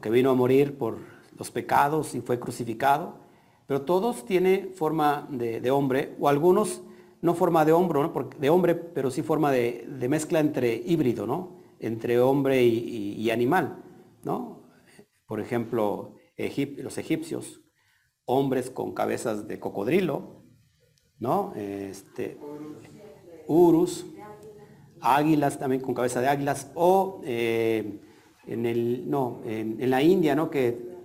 [SPEAKER 1] que vino a morir por los pecados y fue crucificado pero todos tienen forma de, hombre, o algunos no forma de hombre, de hombre pero sí forma de, mezcla entre híbrido, ¿no? entre hombre y, animal. ¿no? Por ejemplo, los egipcios, hombres con cabezas de cocodrilo, ¿no? Este, urus, águilas también con cabeza de águilas, o eh, en, el, no, en, la India, ¿no? que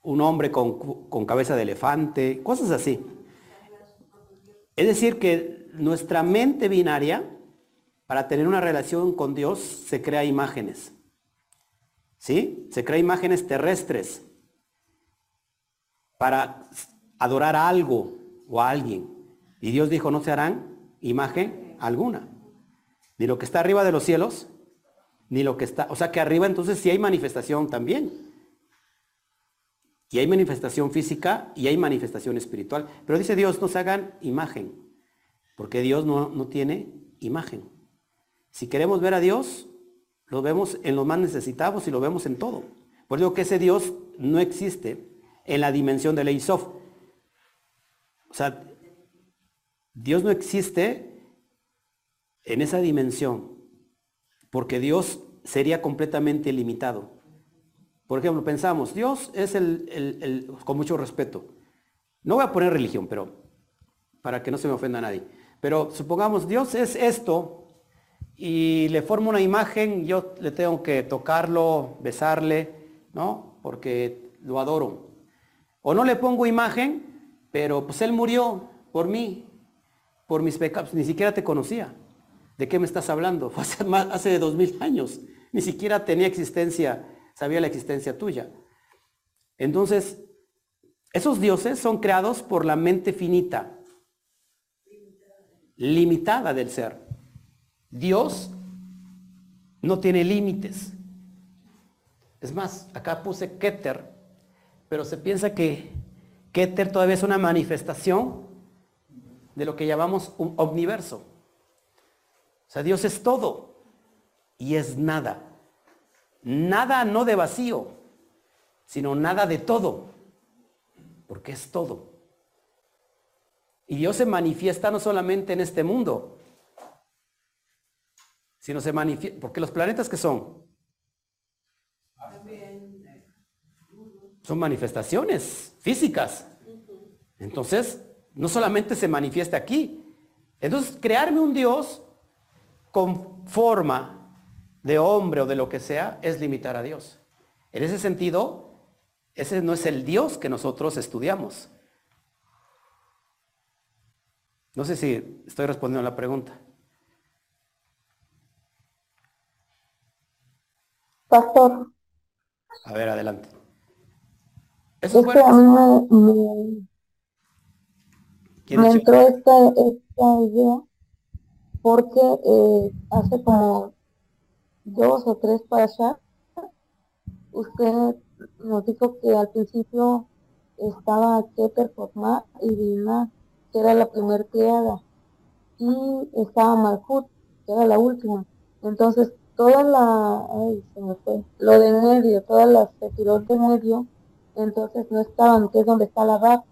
[SPEAKER 1] un hombre con, cabeza de elefante, cosas así. Es decir, que nuestra mente binaria, para tener una relación con Dios, se crea imágenes. ¿Sí? Se crea imágenes terrestres para adorar a algo o a alguien. Y Dios dijo, no se harán imagen alguna. Ni lo que está arriba de los cielos, ni lo que está... O sea que arriba entonces sí hay manifestación también. Y hay manifestación física y hay manifestación espiritual. Pero dice Dios, no se hagan imagen, porque Dios no, no tiene imagen. Si queremos ver a Dios, lo vemos en los más necesitados y lo vemos en todo. Por eso que ese Dios no existe en la dimensión de Leisof. O sea, Dios no existe en esa dimensión, porque Dios sería completamente limitado. Por ejemplo, pensamos, Dios es el- con mucho respeto. No voy a poner religión, pero para que no se me ofenda a nadie. Pero supongamos, Dios es esto y le formo una imagen, yo le tengo que tocarlo, besarle, ¿no? Porque lo adoro. O no le pongo imagen, pero pues Él murió por mí, por mis pecados. Ni siquiera te conocía. ¿De qué me estás hablando? Hace, más, hace dos mil años. Ni siquiera tenía existencia, sabía la existencia tuya. Entonces, esos dioses son creados por la mente finita, limitada del ser. Dios no tiene límites. Es más, acá puse Keter, pero se piensa que Keter todavía es una manifestación de lo que llamamos un omniverso. O sea, Dios es todo y es nada. Nada no de vacío, sino nada de todo, porque es todo. Y Dios se manifiesta no solamente en este mundo, sino se manifiesta, porque los planetas que son, son manifestaciones físicas. Entonces, no solamente se manifiesta aquí. Entonces, crearme un Dios con forma de hombre o de lo que sea es limitar a Dios. En ese sentido, ese no es el Dios que nosotros estudiamos. No sé si estoy respondiendo a la pregunta.
[SPEAKER 3] Pastor,
[SPEAKER 1] A ver, adelante. Eso
[SPEAKER 3] es que a
[SPEAKER 1] bueno.
[SPEAKER 3] mí me, me-
[SPEAKER 1] ¿Quién
[SPEAKER 3] me
[SPEAKER 1] es
[SPEAKER 3] entró esta, esta idea porque eh, hace como dos o tres para allá, usted nos dijo que al principio estaba Keter, Jotma y Dina, que era la primer criada, y estaba Malhut, que era la última. Entonces, toda la, ay, se me fue, lo de medio, todas las sefirot de medio, entonces no estaban, que es donde está la Rab.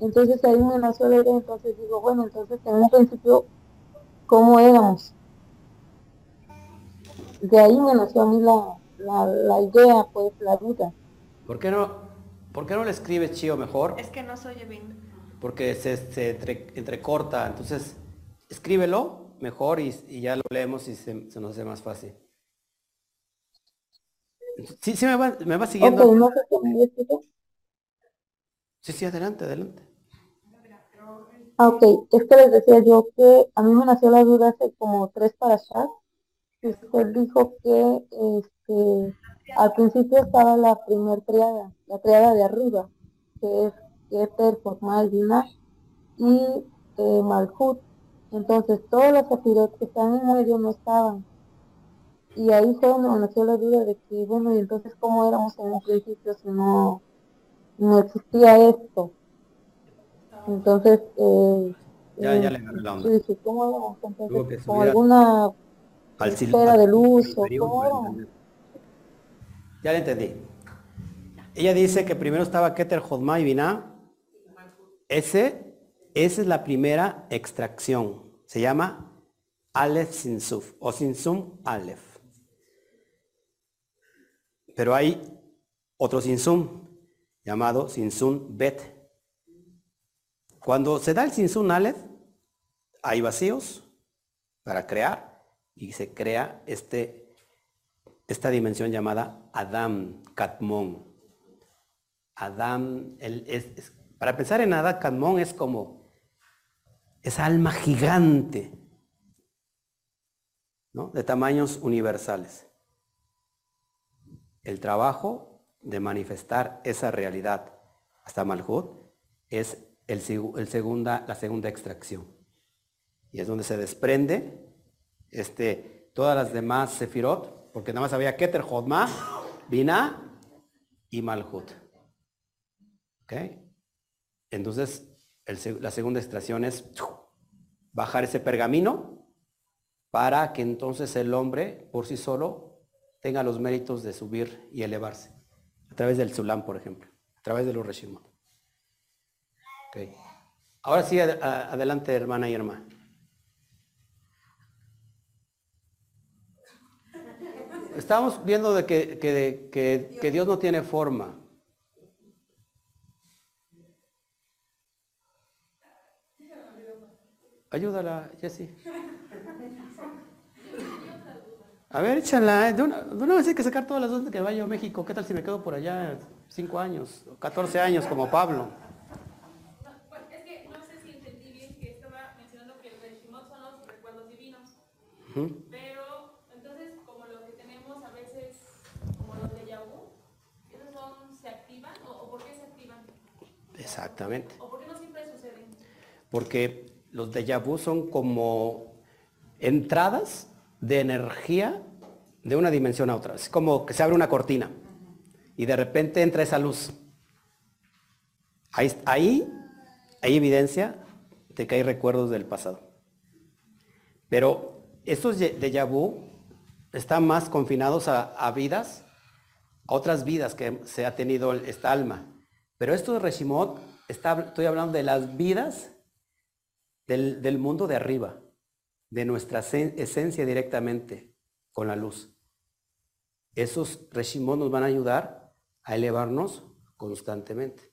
[SPEAKER 3] Entonces ahí me nació la idea, entonces digo, bueno, entonces en un principio, ¿cómo éramos? De ahí me nació a mí la, la, la idea, pues, la duda.
[SPEAKER 1] ¿Por qué no, por qué no le escribes Chío mejor?
[SPEAKER 2] Es que no se oye bien.
[SPEAKER 1] Porque se, se entre- entrecorta. Entonces, escríbelo mejor y, y ya lo leemos y se, se nos hace más fácil. Sí, sí, me va, me va siguiendo.
[SPEAKER 3] Ok, no.
[SPEAKER 1] Sí, sí, adelante, adelante.
[SPEAKER 3] Ah, ok, es que les decía yo que a mí me nació la duda hace como tres para allá. Usted dijo que este, al principio estaba la primer triada, la triada de arriba, que es Keter, Formal, Dinah y eh, Malhut. Entonces todas las sefirot que están en medio no estaban. Y ahí fue donde me nació la duda de que, bueno, y entonces cómo éramos en un principio si no, no existía esto. Entonces, eh,
[SPEAKER 1] Ya, ya
[SPEAKER 3] eh,
[SPEAKER 1] le agarré la onda.
[SPEAKER 3] dije, ¿cómo entonces? ¿Con alguna esfera de luz o cómo.
[SPEAKER 1] Ya le entendí. Ella dice que primero estaba Keter, Jodma y Binah. Ese, esa es la primera extracción. Se llama Aleph Sinsuf o Sinsum Aleph. Pero hay otro Sinsum llamado Sinsum Bet. Cuando se da el Sinsum Aleph, hay vacíos para crear y se crea este, esta dimensión llamada Adam Katmon. Adam, para pensar en Adam Katmon es como esa alma gigante, ¿no? de tamaños universales. El trabajo de manifestar esa realidad hasta Malhut es el, segu- el segunda, la segunda extracción. Y es donde se desprende este, todas las demás Sefirot, porque nada más había Keter, Jodma, Binah y Malhut. Entonces, la segunda extracción es bajar ese pergamino para que entonces el hombre por sí solo tenga los méritos de subir y elevarse. A través del Sulam, por ejemplo. A través de los Reshimot. Ok. Ahora sí, adelante, hermana y hermana. Estábamos viendo de que- que- que Dios no tiene forma. Ayúdala, Jessy. A ver, échala. De una, de una vez hay que sacar todas las dudas de que vaya a México. ¿Qué tal si me quedo por allá cinco años, o 14 años como Pablo?
[SPEAKER 9] Bueno, es que no sé si entendí bien que estaba mencionando que el Reshimot son los recuerdos divinos.
[SPEAKER 1] Ujú.
[SPEAKER 9] Pero, entonces, como lo que tenemos a veces, como los de Yahoo, ¿esos son, se activan? ¿O, o por qué se activan?
[SPEAKER 1] Exactamente.
[SPEAKER 9] ¿O por qué no siempre suceden?
[SPEAKER 1] Porque los déjà vu son como entradas de energía de una dimensión a otra. Es como que se abre una cortina y de repente entra esa luz. Ahí, ahí hay evidencia de que hay recuerdos del pasado. Pero estos déjà vu están más confinados a, vidas, a otras vidas que se ha tenido esta alma. Pero esto de Reshimot, estoy hablando de las vidas del, mundo de arriba, de nuestra sen- esencia directamente con la luz. Esos Reshimot nos van a ayudar a elevarnos constantemente.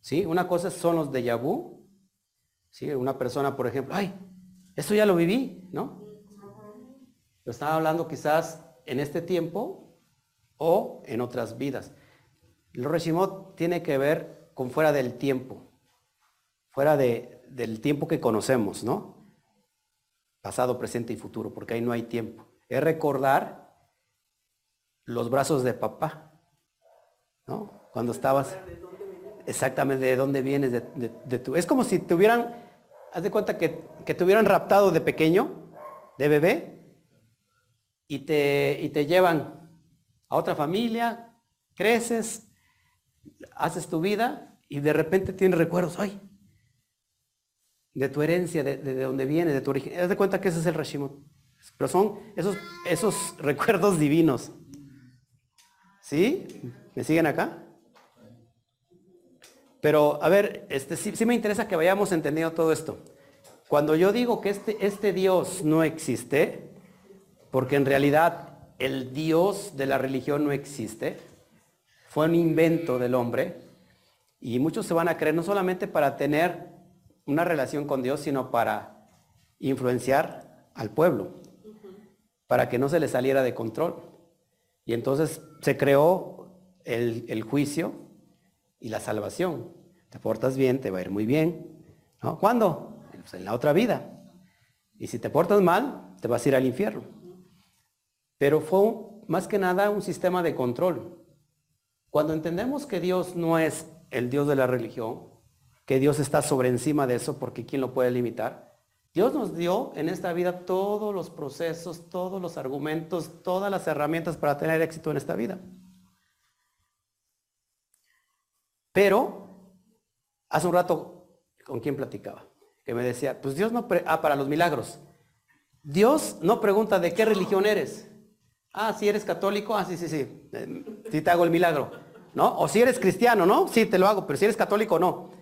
[SPEAKER 1] ¿Sí? Una cosa son los de vu. ¿Sí? Una persona, por ejemplo, ay, esto ya lo viví, ¿no? Lo estaba hablando quizás en este tiempo o en otras vidas. El Reshimot tiene que ver con fuera del tiempo, fuera de- del tiempo que conocemos, ¿no? Pasado, presente y futuro, porque ahí no hay tiempo. Es recordar los brazos de papá, ¿no? Cuando estabas... Exactamente, de dónde vienes, de, de- de tu... Es como si te hubieran, haz de cuenta que, que te hubieran raptado de pequeño, de bebé, y te, y te llevan a otra familia, creces, haces tu vida y de repente tienes recuerdos, ay, de tu herencia, de, de, de dónde vienes, de tu origen. Haz de cuenta que ese es el Rashimot. Pero son esos, esos recuerdos divinos. ¿Sí? ¿Me siguen acá? Pero, a ver, este, sí, sí me interesa que vayamos entendiendo todo esto. Cuando yo digo que este, este Dios no existe, porque en realidad el Dios de la religión no existe, fue un invento del hombre, y muchos se van a creer no solamente para tener una relación con Dios, sino para influenciar al pueblo, para que no se le saliera de control. Y entonces se creó el, el juicio y la salvación. Te portas bien, te va a ir muy bien. ¿no? ¿Cuándo? Pues en la otra vida. Y si te portas mal, te vas a ir al infierno. Pero fue más que nada un sistema de control. Cuando entendemos que Dios no es el Dios de la religión, que Dios está sobre encima de eso, porque ¿quién lo puede limitar? Dios nos dio en esta vida todos los procesos, todos los argumentos, todas las herramientas para tener éxito en esta vida. Pero, hace un rato, ¿con quién platicaba? Que me decía, pues Dios no, ah, para los milagros. Dios no pregunta de qué religión eres. Ah, si eres católico, ah, sí, sí, sí, eh, sí te hago el milagro. ¿No? O si eres cristiano, ¿no? Sí, te lo hago, pero si eres católico, no.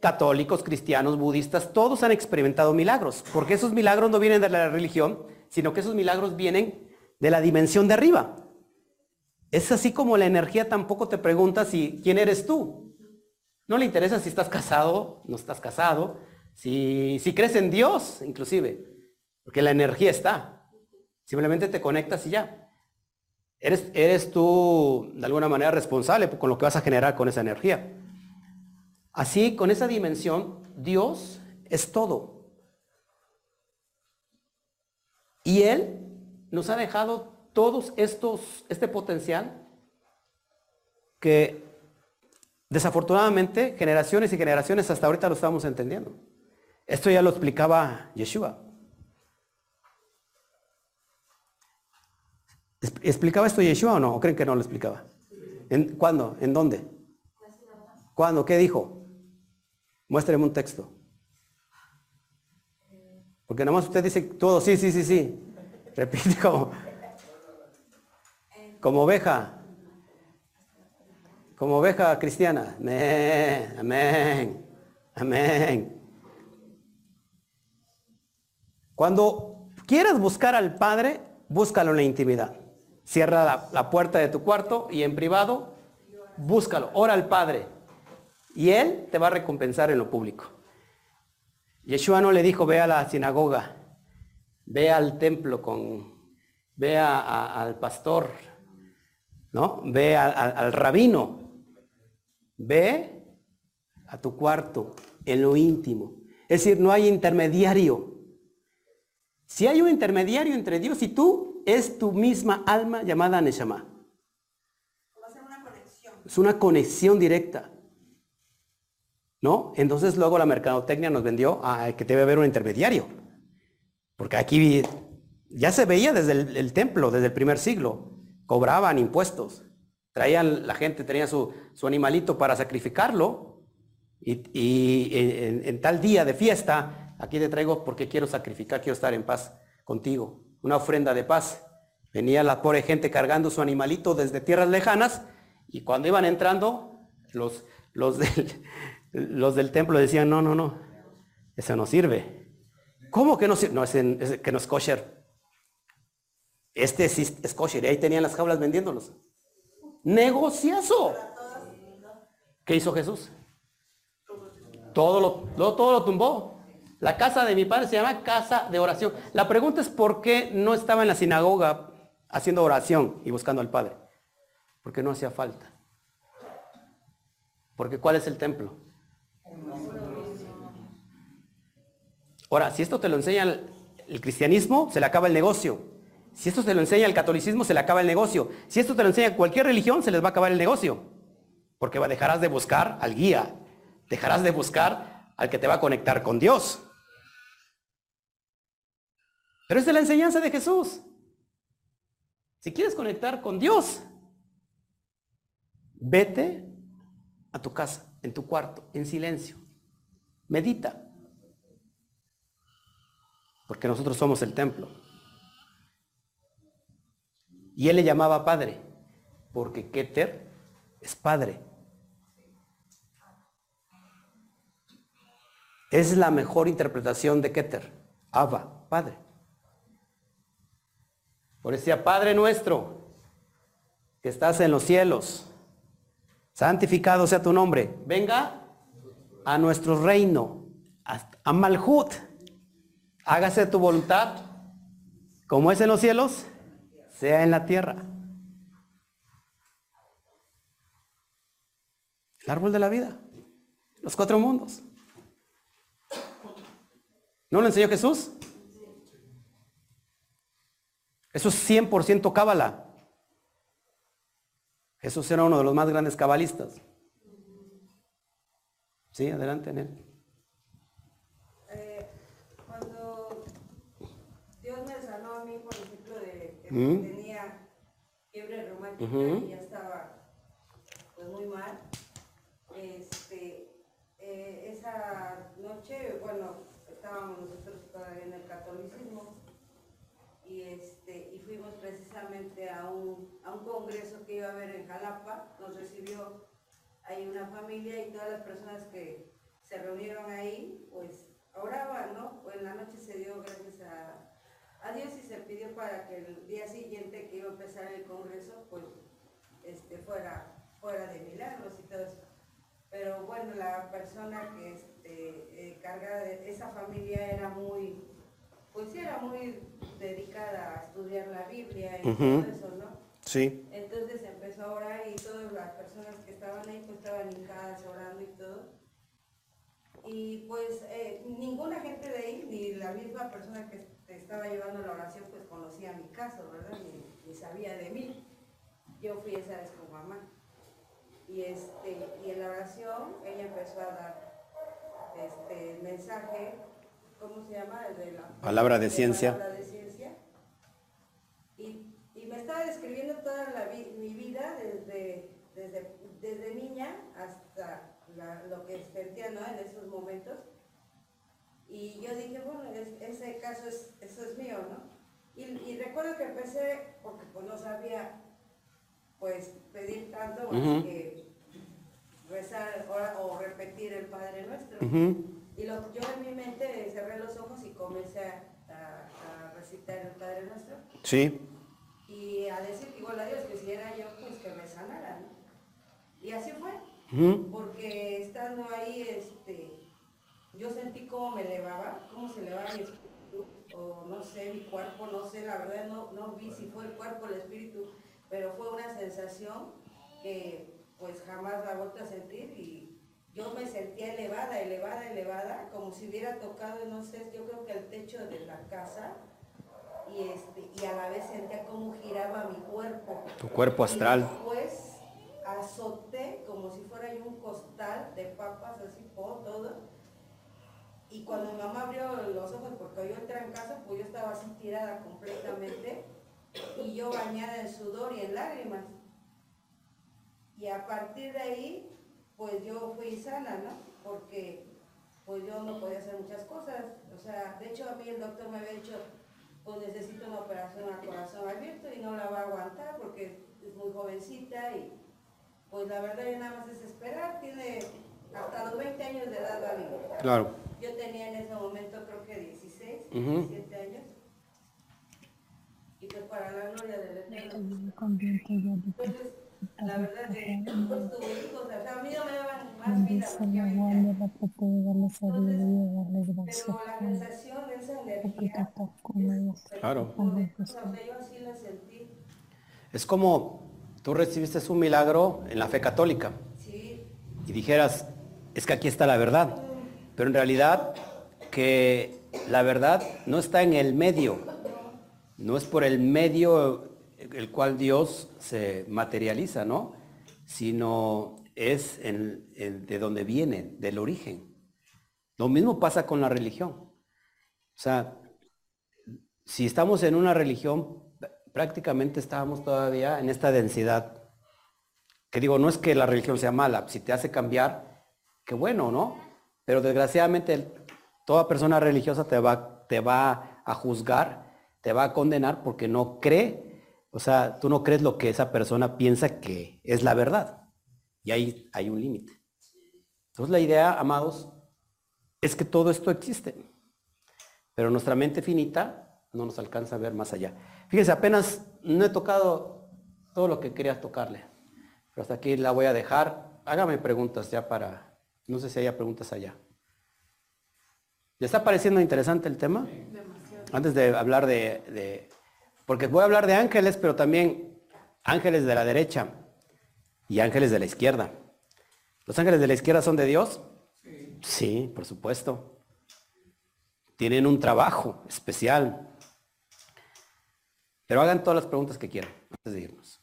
[SPEAKER 1] Católicos, cristianos, budistas, todos han experimentado milagros, porque esos milagros no vienen de la religión, sino que esos milagros vienen de la dimensión de arriba. Es así como la energía tampoco te pregunta si quién eres tú. No le interesa si estás casado, no estás casado, si, si crees en Dios, inclusive, porque la energía está. Simplemente te conectas y ya. Eres, eres tú de alguna manera responsable con lo que vas a generar con esa energía. Así, con esa dimensión, Dios es todo. Y Él nos ha dejado todos estos, este potencial que desafortunadamente generaciones y generaciones hasta ahorita lo estamos entendiendo. Esto ya lo explicaba Yeshua. ¿Es- ¿Explicaba esto Yeshua o no? ¿O creen que no lo explicaba? ¿En, ¿Cuándo? ¿En dónde? ¿Cuándo? ¿Qué dijo? Muéstreme un texto. Porque nada más usted dice todo, sí, sí, sí, sí. Repite como, como oveja. Como oveja cristiana. Amén, amén, amén. Cuando quieras buscar al Padre, búscalo en la intimidad. Cierra la, la puerta de tu cuarto y en privado, búscalo. Ora al Padre. Y Él te va a recompensar en lo público. Yeshua no le dijo, ve a la sinagoga, ve al templo con, ve a- a- al pastor, ¿no? Ve a- a- al rabino, ve a tu cuarto, en lo íntimo. Es decir, no hay intermediario. Si hay un intermediario entre Dios y tú, es tu misma alma llamada Neshama.
[SPEAKER 2] Va a ser una conexión.
[SPEAKER 1] Es una conexión directa. ¿No? Entonces luego la mercadotecnia nos vendió a que debe haber un intermediario. Porque aquí ya se veía desde el, templo, desde el primer siglo. Cobraban impuestos. Traían, la gente tenía su, animalito para sacrificarlo. Y, en tal día de fiesta, aquí te traigo porque quiero sacrificar, quiero estar en paz contigo. Una ofrenda de paz. Venía la pobre gente cargando su animalito desde tierras lejanas y cuando iban entrando, los, los, del, los del templo decían, no, no, no, eso no sirve. ¿Cómo que no sirve? No, es, en- es que no es kosher. Este es kosher y ahí tenían las jaulas vendiéndolos. Negociazo. ¿Qué hizo Jesús? Todo lo, lo- todo lo tumbó. La casa de mi padre se llama casa de oración. La pregunta es por qué no estaba en la sinagoga haciendo oración y buscando al Padre. Porque no hacía falta. Porque ¿cuál es el templo? Ahora, si esto te lo enseña el, cristianismo, se le acaba el negocio. Si esto te lo enseña el catolicismo, se le acaba el negocio. Si esto te lo enseña cualquier religión, se les va a acabar el negocio. Porque dejarás de buscar al guía. Dejarás de buscar al que te va a conectar con Dios. Pero es de la enseñanza de Jesús. Si quieres conectar con Dios, vete a tu casa, en tu cuarto, en silencio. Medita. Porque nosotros somos el templo. Y él le llamaba padre, porque Keter es padre. Es la mejor interpretación de Keter. Abba, padre. Por eso decía, Padre nuestro, que estás en los cielos, santificado sea tu nombre. Venga a nuestro reino, a, Malhut. Hágase tu voluntad, como es en los cielos, sea en la tierra. El árbol de la vida, los cuatro mundos. ¿No lo enseñó Jesús? Eso es 100% cábala. Jesús era uno de los más grandes cabalistas. Sí, adelante, Nel.
[SPEAKER 7] Eh, cuando Dios me sanó a mí, por ejemplo, de que
[SPEAKER 1] Mm.
[SPEAKER 7] tenía fiebre reumática y ya estaba pues muy mal, este, eh, esa noche, bueno, estábamos nosotros todavía en el catolicismo y este y fuimos precisamente a un, a un congreso que iba a haber en Jalapa, nos recibió ahí una familia y todas las personas que se reunieron ahí, pues oraban, ¿no? Pues en la noche se dio gracias a, a Dios y se pidió para que el día siguiente que iba a empezar el congreso, pues este, fuera, fuera de milagros y todo eso. Pero bueno, la persona que este, eh, de esa familia era muy, pues sí, era muy dedicada a estudiar la Biblia y todo eso, ¿no?
[SPEAKER 1] Sí.
[SPEAKER 7] Entonces empezó a orar y todas las personas que estaban ahí pues estaban hincadas orando y todo. Y pues eh, ninguna gente de ahí, ni la misma persona que te estaba llevando la oración pues conocía mi caso, ¿verdad? Ni, ni sabía de mí. Yo fui esa vez con mamá. Y, este, y en la oración ella empezó a dar este, el mensaje, ¿cómo se llama? El de la
[SPEAKER 1] Palabra de ciencia.
[SPEAKER 7] palabra de ciencia. Y, y me estaba describiendo toda la mi vida desde, desde, desde niña hasta la- lo que sentía ¿no? en esos momentos. Y yo dije, bueno, es- ese caso es, eso es mío, ¿no? Y, y recuerdo que empecé, porque pues no sabía, pues pedir tanto, que rezar o, o repetir el Padre Nuestro. Y lo, yo en mi mente cerré los ojos y comencé a, a- a recitar el Padre Nuestro
[SPEAKER 1] Sí.
[SPEAKER 7] y a decir igual a Dios que si era yo, pues que me sanara, ¿no? Y así fue, porque estando ahí, este, yo sentí cómo me elevaba, cómo se elevaba mi espíritu, o no sé, mi cuerpo, no sé, la verdad no, no vi si fue el cuerpo o el espíritu, pero fue una sensación que pues jamás la vuelto a sentir y yo me sentía elevada, elevada, elevada, como si hubiera tocado, no sé, yo creo que el techo de la casa y, este, y a la vez sentía cómo giraba mi cuerpo.
[SPEAKER 1] Tu cuerpo astral.
[SPEAKER 7] Y después azoté como si fuera yo un costal de papas, así por todo. Y cuando mi mamá abrió los ojos, porque yo entré en casa, pues yo estaba así tirada completamente y yo bañada en sudor y en lágrimas. Y a partir de ahí, pues yo fui sana, ¿no? Porque pues yo no podía hacer muchas cosas. O sea, de hecho a mí el doctor me había dicho, pues necesito una operación a corazón abierto y no la va a aguantar porque es muy jovencita y pues la verdad ya nada más es esperar, tiene hasta los 20 años de edad la vida.
[SPEAKER 1] Claro.
[SPEAKER 7] Yo tenía en ese momento creo que 16,
[SPEAKER 1] Ujú.
[SPEAKER 7] 17 años. Y pues para la gloria del Eterno. Entonces, la verdad que pues o sea, a mí no me daban más vida. Pero la sensación, esa energía,
[SPEAKER 1] Claro.
[SPEAKER 7] o sea, yo así la sentí.
[SPEAKER 1] Es como tú recibiste un milagro en la fe católica
[SPEAKER 7] Sí,
[SPEAKER 1] y dijeras, es que aquí está la verdad. Pero en realidad que la verdad no está en el medio. No es por el medio el cual Dios se materializa, ¿no? Sino es de donde viene, del origen. Lo mismo pasa con la religión. O sea, si estamos en una religión, prácticamente estábamos todavía en esta densidad. Que digo, no es que la religión sea mala, si te hace cambiar, qué bueno, ¿no? Pero desgraciadamente toda persona religiosa te va, te va a juzgar, te va a condenar porque no cree, o sea, tú no crees lo que esa persona piensa que es la verdad. Y ahí hay un límite. Entonces la idea, amados, es que todo esto existe. Pero nuestra mente finita no nos alcanza a ver más allá. Fíjense, apenas no he tocado todo lo que quería tocarle. Pero hasta aquí la voy a dejar. Hágame preguntas ya para... No sé si haya preguntas allá. ¿Le está pareciendo interesante el tema? Antes de hablar de, de- Porque voy a hablar de ángeles, pero también ángeles de la derecha y ángeles de la izquierda. ¿Los ángeles de la izquierda son de Dios? Sí, por supuesto. Tienen un trabajo especial. Pero hagan todas las preguntas que quieran antes de irnos.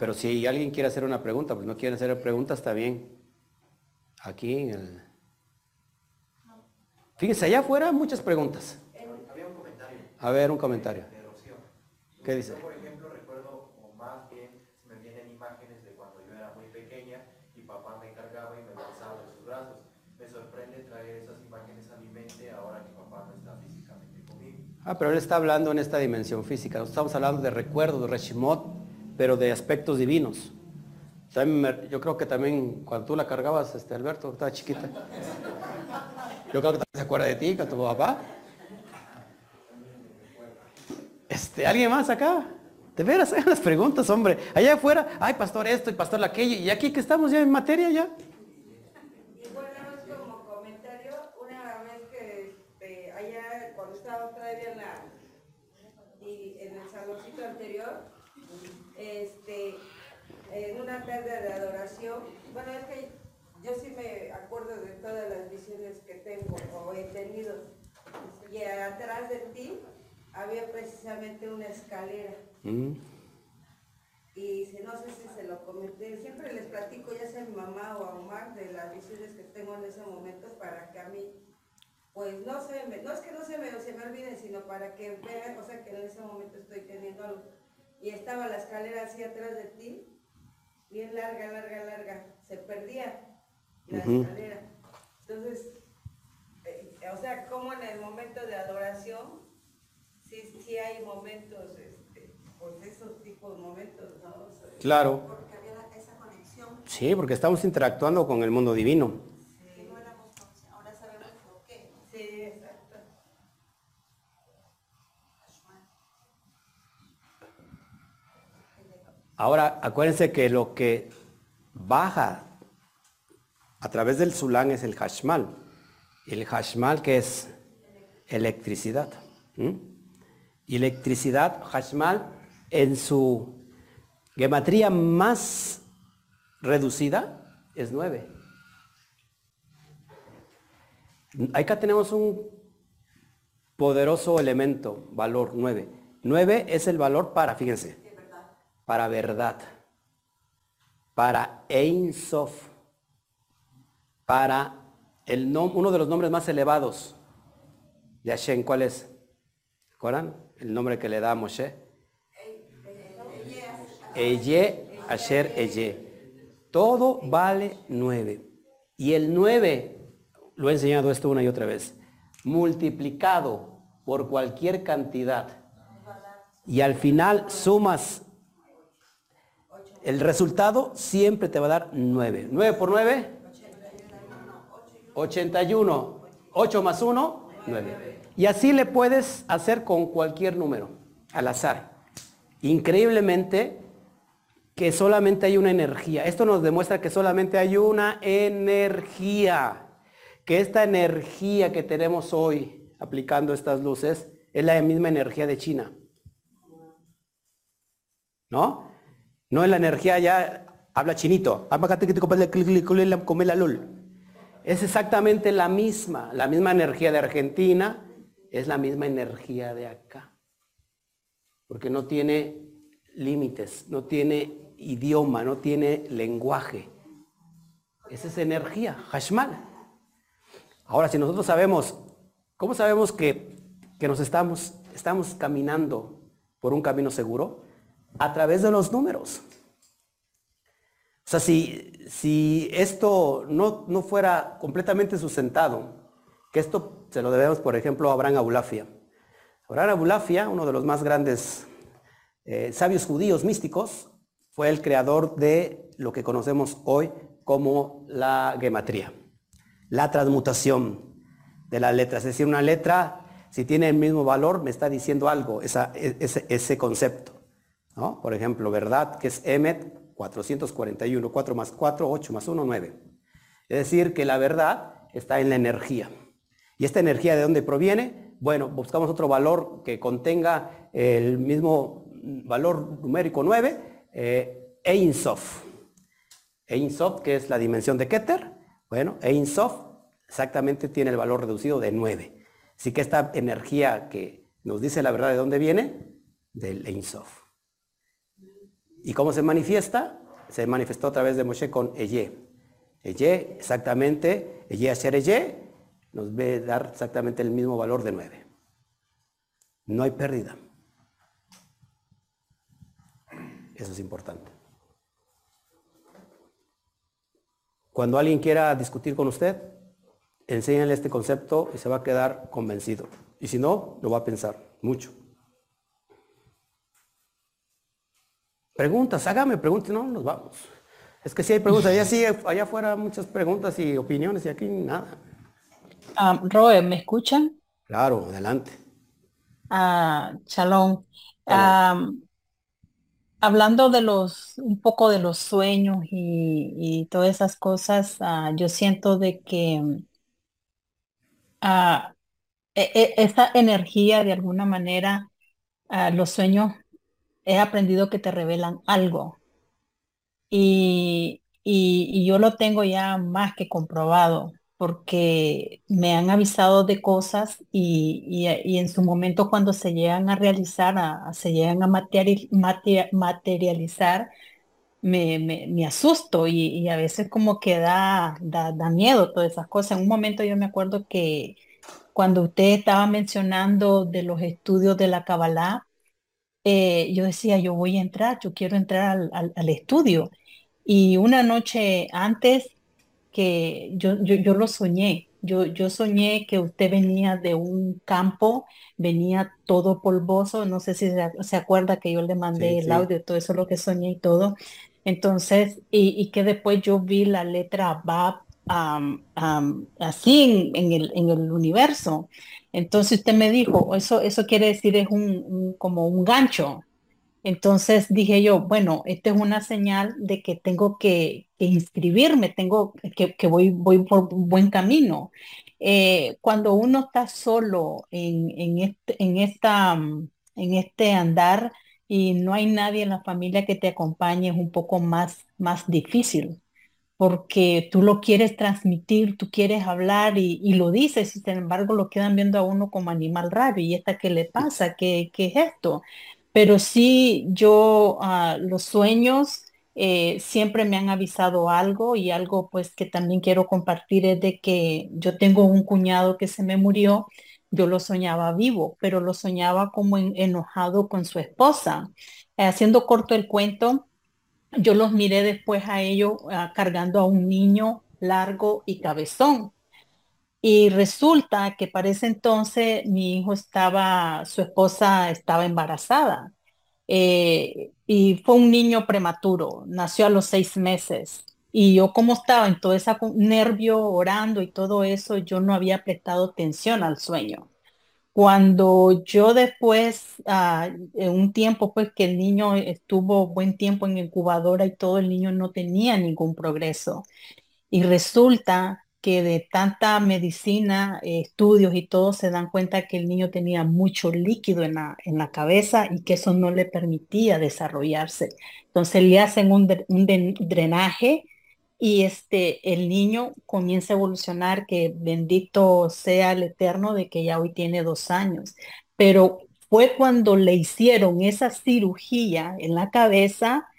[SPEAKER 1] Pero si alguien quiere hacer una pregunta, pues no quieren hacer preguntas, está bien. Aquí en el... Fíjense, allá afuera muchas preguntas.
[SPEAKER 4] Había un comentario
[SPEAKER 1] A ver, un comentario.
[SPEAKER 4] de Rocío.
[SPEAKER 1] ¿Qué dice?
[SPEAKER 4] Yo, por ejemplo, recuerdo, o más bien, me vienen imágenes de cuando yo era muy pequeña y papá me cargaba y me besaba en sus brazos. Me sorprende traer esas imágenes a mi mente ahora que papá no está físicamente conmigo.
[SPEAKER 1] Ah, pero él está hablando en esta dimensión física. Estamos hablando de recuerdos, de Reshimot, pero de aspectos divinos. También yo creo que también cuando tú la cargabas, este Alberto, estaba chiquita. Yo creo que también se acuerda de ti, con tu papá. Este, ¿alguien más acá? De veras, hagan las preguntas, hombre. Allá afuera, ay, pastor esto y pastor aquello. Y aquí que estamos ya en materia ya.
[SPEAKER 7] Y bueno, es como comentario, una vez que este, allá, cuando estaba todavía en, la, y en el saloncito anterior, este, en una tarde de adoración, bueno, es que yo sí me acuerdo de todas las visiones que tengo o he tenido, y atrás de ti había precisamente una escalera.
[SPEAKER 1] Mm.
[SPEAKER 7] Y si no sé si se lo comenté, siempre les platico ya sea a mi mamá o a Omar de las visiones que tengo en ese momento para que a mí, pues no se me, no es que no se me, se me olviden, sino para que vean, o sea que en ese momento estoy teniendo algo. y estaba la escalera así atrás de ti, bien larga, larga, larga, se perdía la
[SPEAKER 1] Ujú.
[SPEAKER 7] escalera. Entonces, eh, o sea, como en el momento de adoración, sí, sí hay momentos, este, pues esos tipos de momentos, ¿no? O sea,
[SPEAKER 1] Claro.
[SPEAKER 2] Porque había la- esa conexión
[SPEAKER 1] Sí, porque estamos interactuando con el mundo divino.
[SPEAKER 2] no éramos. Ahora sabemos por qué.
[SPEAKER 7] Sí, exacto.
[SPEAKER 1] Ahora, acuérdense que lo que baja a través del Zulán es el Hashmal. El Hashmal que es electricidad. ¿m? Y electricidad, Hashmal, en su gematría más reducida es 9. Acá tenemos un poderoso elemento, valor 9. 9 es el valor para, fíjense, para verdad, para Ein Sof, para el uno de los nombres más elevados de Hashem, ¿cuál es? ¿Recuerdan? El nombre que le da a Moshe. Eye, Asher, Eye. Todo vale nueve. Y el nueve, lo he enseñado esto una y otra vez, multiplicado por cualquier cantidad. Y al final sumas el resultado siempre te va a dar 9. 9 por 9, 81. 8 más 1, 9. Y así le puedes hacer con cualquier número, al azar. Increíblemente que solamente hay una energía. Esto nos demuestra que solamente hay una energía. Que esta energía que tenemos hoy aplicando estas luces es la misma energía de China. ¿No? No es la energía ya, habla chinito. Es exactamente la misma, la misma energía de Argentina, es la misma energía de acá. Porque no tiene límites, no tiene idioma, no tiene lenguaje. Esa es energía, Hashmal. Ahora, si nosotros sabemos, ¿cómo sabemos que, que nos estamos, estamos caminando por un camino seguro? A través de los números. O sea, si, si esto no, no fuera completamente sustentado, que esto se lo debemos, por ejemplo, a Abraham Abulafia. Abraham Abulafia, uno de los más grandes eh, sabios judíos místicos, fue el creador de lo que conocemos hoy como la gematría, la transmutación de las letras. Es decir, una letra, si tiene el mismo valor, me está diciendo algo, esa- e- ese, ese concepto. ¿no? Por ejemplo, verdad, que es Emet 441, 4 más 4, 8 más 1, 9. Es decir, que la verdad está en la energía. ¿Y esta energía de dónde proviene? Bueno, buscamos otro valor que contenga el mismo valor numérico 9, eh, Ein Sof. Ein Sof, que es la dimensión de Keter. Bueno, Ein Sof exactamente tiene el valor reducido de 9. Así que esta energía que nos dice la verdad de dónde viene, del Ein Sof. ¿Y cómo se manifiesta? Se manifestó a través de Moshe con Eye. Eye, exactamente, Eye Asher Eye, nos ve dar exactamente el mismo valor de 9. No hay pérdida. Eso es importante. Cuando alguien quiera discutir con usted, enséñale este concepto y se va a quedar convencido. Y si no, lo va a pensar mucho. Preguntas, hágame preguntas, no, nos vamos. Es que si hay preguntas, allá sí, allá afuera muchas preguntas y opiniones y aquí nada.
[SPEAKER 10] Ah, Roe, ¿me escuchan?
[SPEAKER 1] Claro, adelante.
[SPEAKER 10] Ah, Shalom. Ah, hablando de los, un poco de los sueños y, y todas esas cosas, ah, yo siento de que e- esa energía de alguna manera, los sueños, he aprendido que te revelan algo. Y, y, yo lo tengo ya más que comprobado, porque me han avisado de cosas y, y- en su momento cuando se llegan a realizar, a- se llegan a materiali- mate- materializar, me, me, asusto y, y a veces como que da, da, da miedo todas esas cosas. En un momento yo me acuerdo que cuando usted estaba mencionando de los estudios de la Kabbalah, eh, yo decía, yo voy a entrar, yo quiero entrar al, al- al estudio. Y una noche antes que yo, yo, yo lo soñé. Yo, yo soñé que usted venía de un campo, venía todo polvoso, no sé si se, se acuerda que yo le mandé
[SPEAKER 1] Sí,
[SPEAKER 10] el
[SPEAKER 1] sí.
[SPEAKER 10] audio, todo eso lo que soñé y todo. Entonces, y, y que después yo vi la letra Bab am, am, así en, en el, en el universo. Entonces usted me dijo, eso, eso quiere decir es un, como un gancho. Entonces dije yo, bueno, esta es una señal de que tengo que, inscribirme, tengo que, que voy, voy por buen camino. Eh, cuando uno está solo en, en este, en esta, en este andar y no hay nadie en la familia que te acompañe, es un poco más, más difícil porque tú lo quieres transmitir, tú quieres hablar y, y lo dices, y sin embargo lo quedan viendo a uno como animal raro. ¿Y esta qué le pasa? ¿Qué, qué es esto? Pero sí, yo ah, los sueños eh, siempre me han avisado algo y algo pues que también quiero compartir es de que yo tengo un cuñado que se me murió, yo lo soñaba vivo, pero lo soñaba como en- enojado con su esposa. Eh, haciendo corto el cuento, yo los miré después a ellos ah, cargando a un niño largo y cabezón. Y resulta que para ese entonces mi hijo estaba, su esposa estaba embarazada. Eh, y fue un niño prematuro, nació a los seis meses. Y yo como estaba en todo ese nervio, orando y todo eso, yo no había prestado atención al sueño. Cuando yo después, ah, en un tiempo pues que el niño estuvo buen tiempo en incubadora y todo, el niño no tenía ningún progreso. Y resulta que de tanta medicina, eh, estudios y todo, se dan cuenta que el niño tenía mucho líquido en la, en la cabeza y que eso no le permitía desarrollarse. Entonces le hacen un, un drenaje y este, el niño comienza a evolucionar, que bendito sea el Eterno de que ya hoy tiene dos años. Pero fue cuando le hicieron esa cirugía en la cabeza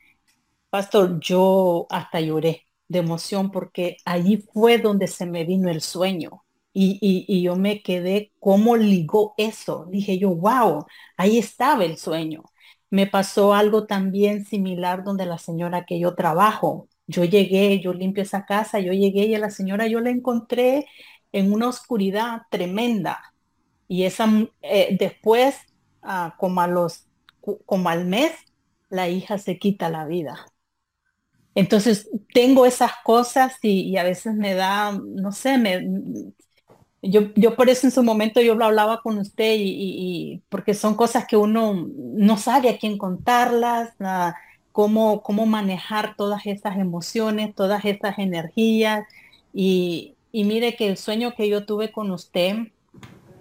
[SPEAKER 10] Pastor, yo hasta lloré de emoción porque allí fue donde se me vino el sueño. Y, y, yo me quedé, ¿cómo ligó eso? Dije yo, wow, ahí estaba el sueño. Me pasó algo también similar donde la señora que yo trabajo, yo llegué, yo limpio esa casa, yo llegué y a la señora yo la encontré en una oscuridad tremenda. Y esa, m- eh, después, ah, como a los, como al mes, la hija se quita la vida. Entonces tengo esas cosas y, a veces me da, no sé, me, yo, yo por eso en su momento yo lo hablaba con usted y, y- porque son cosas que uno no sabe a quién contarlas, cómo, cómo manejar todas estas emociones, todas estas energías. Y, y mire que el sueño que yo tuve con usted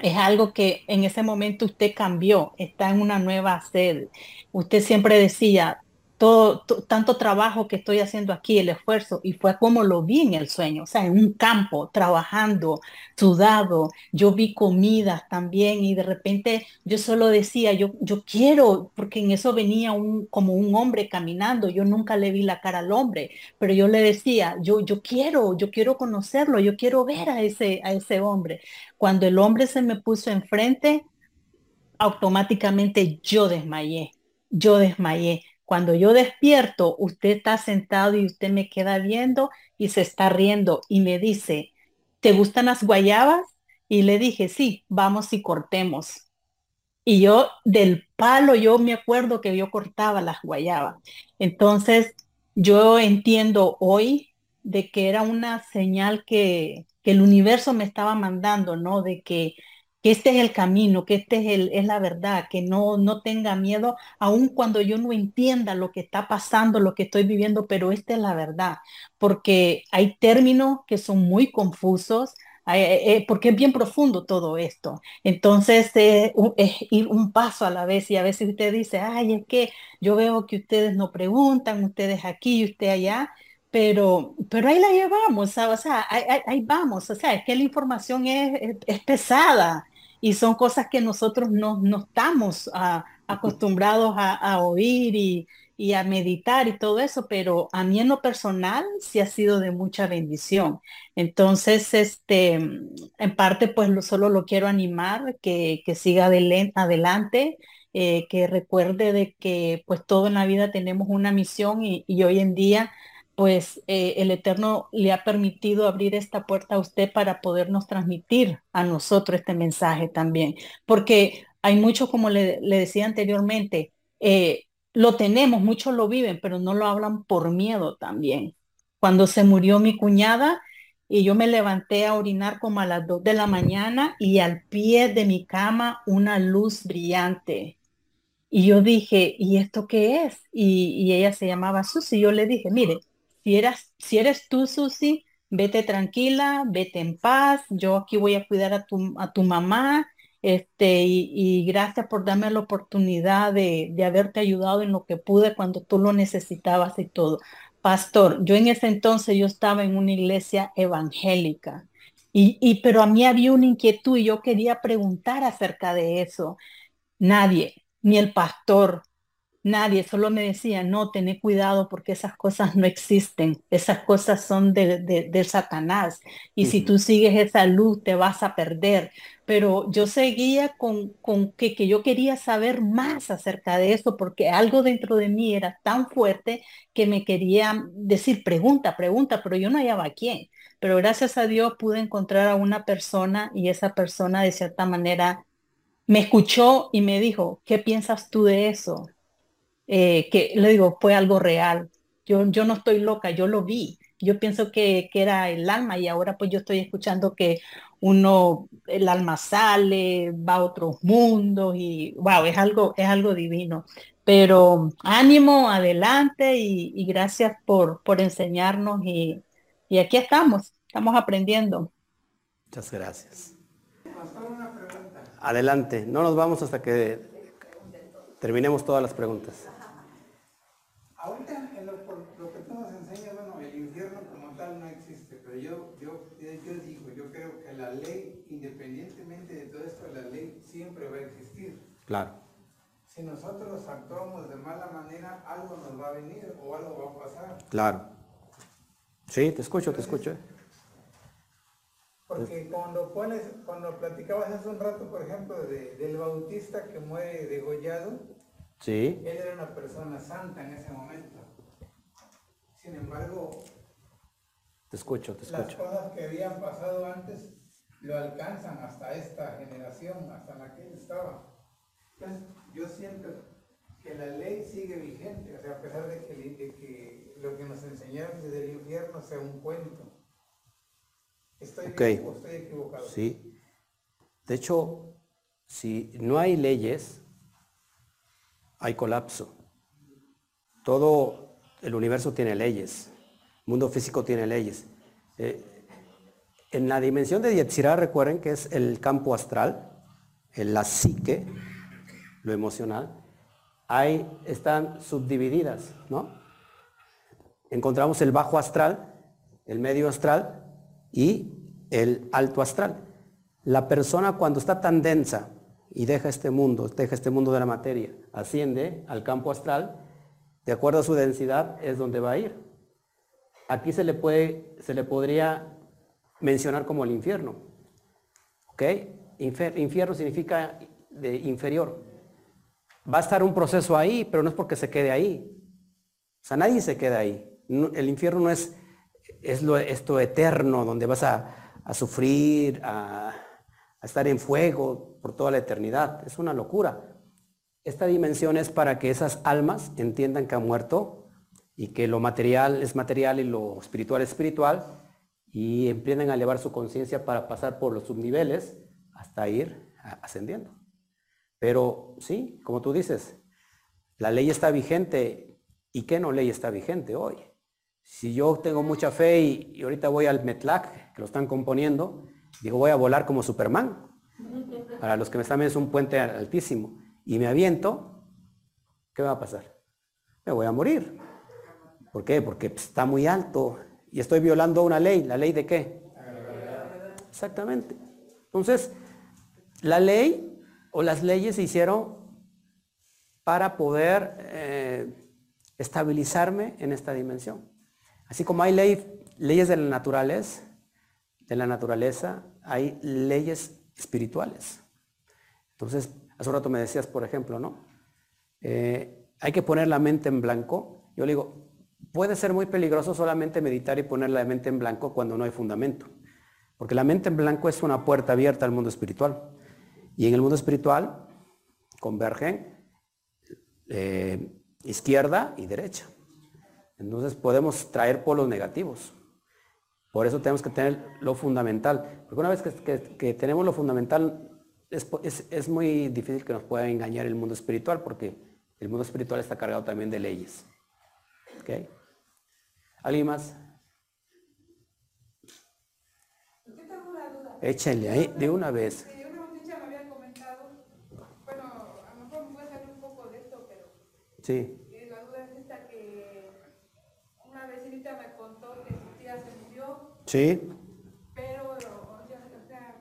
[SPEAKER 10] es algo que en ese momento usted cambió, está en una nueva sede. Usted siempre decía, todo, to- tanto trabajo que estoy haciendo aquí, el esfuerzo, y fue como lo vi en el sueño, o sea, en un campo, trabajando, sudado, yo vi comidas también y de repente yo solo decía, yo, yo quiero, porque en eso venía un, como un hombre caminando, yo nunca le vi la cara al hombre, pero yo le decía, yo, yo quiero, yo quiero conocerlo, yo quiero ver a ese, a ese hombre. Cuando el hombre se me puso enfrente, automáticamente yo desmayé, yo desmayé. Cuando yo despierto, usted está sentado y usted me queda viendo y se está riendo y me dice, ¿te gustan las guayabas? Y le dije, sí, vamos y cortemos. Y yo del palo, yo me acuerdo que yo cortaba las guayabas. Entonces, yo entiendo hoy de que era una señal que, que el universo me estaba mandando, ¿no? De que, que este es el camino, que este es, el, es la verdad, que no, no tenga miedo, aun cuando yo no entienda lo que está pasando, lo que estoy viviendo, pero esta es la verdad, porque hay términos que son muy confusos, eh, eh, porque es bien profundo todo esto. Entonces, eh, es ir un paso a la vez y a veces usted dice, ay, es que yo veo que ustedes no preguntan, ustedes aquí y usted allá, pero, pero ahí la llevamos. O sea, ahí, vamos, o sea, es que la información es- es pesada y son cosas que nosotros no, no estamos ah, acostumbrados a, a oír y, y a meditar y todo eso, pero a mí en lo personal sí ha sido de mucha bendición. Entonces, este, en parte, pues lo- solo lo quiero animar, que, que siga adelante eh, que recuerde de que pues todo en la vida tenemos una misión y, y hoy en día pues eh, el Eterno le ha permitido abrir esta puerta a usted para podernos transmitir a nosotros este mensaje también. Porque hay mucho, como le, decía anteriormente, eh, lo tenemos, muchos lo viven, pero no lo hablan por miedo también. Cuando se murió mi cuñada y yo me levanté a orinar como a las 2 de la mañana y al pie de mi cama una luz brillante. Y yo dije, ¿y esto qué es? Y, y ella se llamaba Susi. Yo le dije, mire, si, eras, si eres tú, Susi, vete tranquila, vete en paz, yo aquí voy a cuidar a tu, a tu mamá, este, y, gracias por darme la oportunidad de, de haberte ayudado en lo que pude cuando tú lo necesitabas y todo. Pastor, yo en ese entonces yo estaba en una iglesia evangélica. Y, y, pero a mí había una inquietud y yo quería preguntar acerca de eso. Nadie, ni el pastor, Nadie, solo me decía, no, tené cuidado porque esas cosas no existen, esas cosas son de, de, de Satanás y si tú sigues esa luz te vas a perder. Pero yo seguía con, con que, que yo quería saber más acerca de eso porque algo dentro de mí era tan fuerte que me quería decir, pregunta, pregunta, pero yo no hallaba a quién. Pero gracias a Dios pude encontrar a una persona y esa persona de cierta manera me escuchó y me dijo, ¿qué piensas tú de eso? Eh, que le digo, fue algo real. Yo, yo no estoy loca, yo lo vi. Yo pienso que, que era el alma y ahora pues yo estoy escuchando que uno, el alma sale, va a otros mundos y wow, es algo, es algo divino. Pero ánimo, adelante y, y gracias por, por enseñarnos y, y aquí estamos, estamos aprendiendo.
[SPEAKER 1] Muchas gracias. Adelante, no nos vamos hasta que terminemos todas las preguntas.
[SPEAKER 8] Ahorita, en lo, que tú nos enseñas, bueno, el infierno como tal no existe, pero yo, yo, yo digo, yo creo que la ley, independientemente de todo esto, la ley siempre va a existir.
[SPEAKER 1] Claro.
[SPEAKER 8] Si nosotros actuamos de mala manera, algo nos va a venir o algo va a pasar.
[SPEAKER 1] Claro. Sí, te escucho, te escucho.
[SPEAKER 8] Porque cuando pones, cuando platicabas hace un rato, por ejemplo, de, del bautista que muere degollado,
[SPEAKER 1] Sí.
[SPEAKER 8] él era una persona santa en ese momento. Sin embargo,
[SPEAKER 1] Te escucho, te
[SPEAKER 8] las
[SPEAKER 1] escucho.
[SPEAKER 8] cosas que habían pasado antes lo alcanzan hasta esta generación, hasta la que él estaba. Entonces, yo siento que la ley sigue vigente, o sea, a pesar de que, de que lo que nos enseñaron desde el infierno sea un cuento. ¿Estoy
[SPEAKER 1] Ok.
[SPEAKER 8] bien o estoy equivocado?
[SPEAKER 1] Sí. De hecho, si no hay leyes, hay colapso. Todo el universo tiene leyes. El mundo físico tiene leyes. Eh, en la dimensión de Yetzirah, recuerden que es el campo astral, en la psique, lo emocional, ahí están subdivididas, ¿no? Encontramos el bajo astral, el medio astral y el alto astral. La persona cuando está tan densa y deja este mundo, deja este mundo de la materia, asciende al campo astral, de acuerdo a su densidad es donde va a ir. Aquí se le puede, se le podría mencionar como el infierno. ¿Ok? Infierno significa de inferior. Va a estar un proceso ahí, pero no es porque se quede ahí. O sea, nadie se queda ahí. El infierno no es, es lo, esto eterno, donde vas a, a sufrir, a, a estar en fuego por toda la eternidad. Es una locura. Esta dimensión es para que esas almas entiendan que han muerto y que lo material es material y lo espiritual es espiritual y empiezan a elevar su conciencia para pasar por los subniveles hasta ir ascendiendo. Pero sí, como tú dices, la ley está vigente y qué no ley está vigente hoy. Si yo tengo mucha fe y, y ahorita voy al Metlac, que lo están componiendo, digo voy a volar como Superman. Para los que me están viendo es un puente altísimo y me aviento, ¿qué va a pasar? Me voy a morir. ¿Por qué? Porque pues, está muy alto y estoy violando una ley. ¿La ley de qué? Exactamente. Entonces, la ley o las leyes se hicieron para poder eh, estabilizarme en esta dimensión. Así como hay ley- leyes de la naturaleza, de la naturaleza, hay leyes espirituales. Entonces, Hace un rato me decías, por ejemplo, ¿no? Eh, hay que poner la mente en blanco. Yo le digo, puede ser muy peligroso solamente meditar y poner la mente en blanco cuando no hay fundamento. Porque la mente en blanco es una puerta abierta al mundo espiritual. Y en el mundo espiritual convergen eh, izquierda y derecha. Entonces podemos traer polos negativos. Por eso tenemos que tener lo fundamental. Porque una vez que, tenemos lo fundamental, es, muy difícil que nos pueda engañar el mundo espiritual, porque el mundo espiritual está cargado también de leyes. ¿Okay? ¿Alguien más? Échenle ahí de una vez. Sí.
[SPEAKER 11] La duda es esta que una vecinita me contó que su tía se murió.
[SPEAKER 1] Sí.
[SPEAKER 11] Pero, o sea,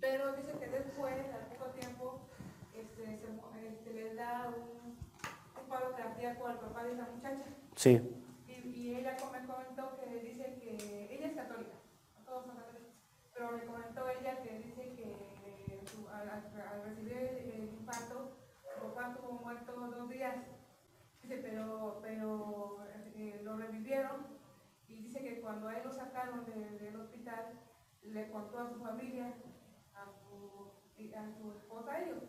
[SPEAKER 11] pero dice que después, al poco tiempo, este, se, este, le da un, un paro cardíaco al papá de esa muchacha.
[SPEAKER 1] Sí.
[SPEAKER 11] Y, y ella me comentó que dice que ella es católica, todos son católicos, pero me comentó ella que dice que su, al, al recibir el infarto, papá estuvo muerto dos días, dice, pero, pero eh, lo revivieron dice que cuando a él lo sacaron del hospital, le contó a su familia, a su, a su esposa, a ellos,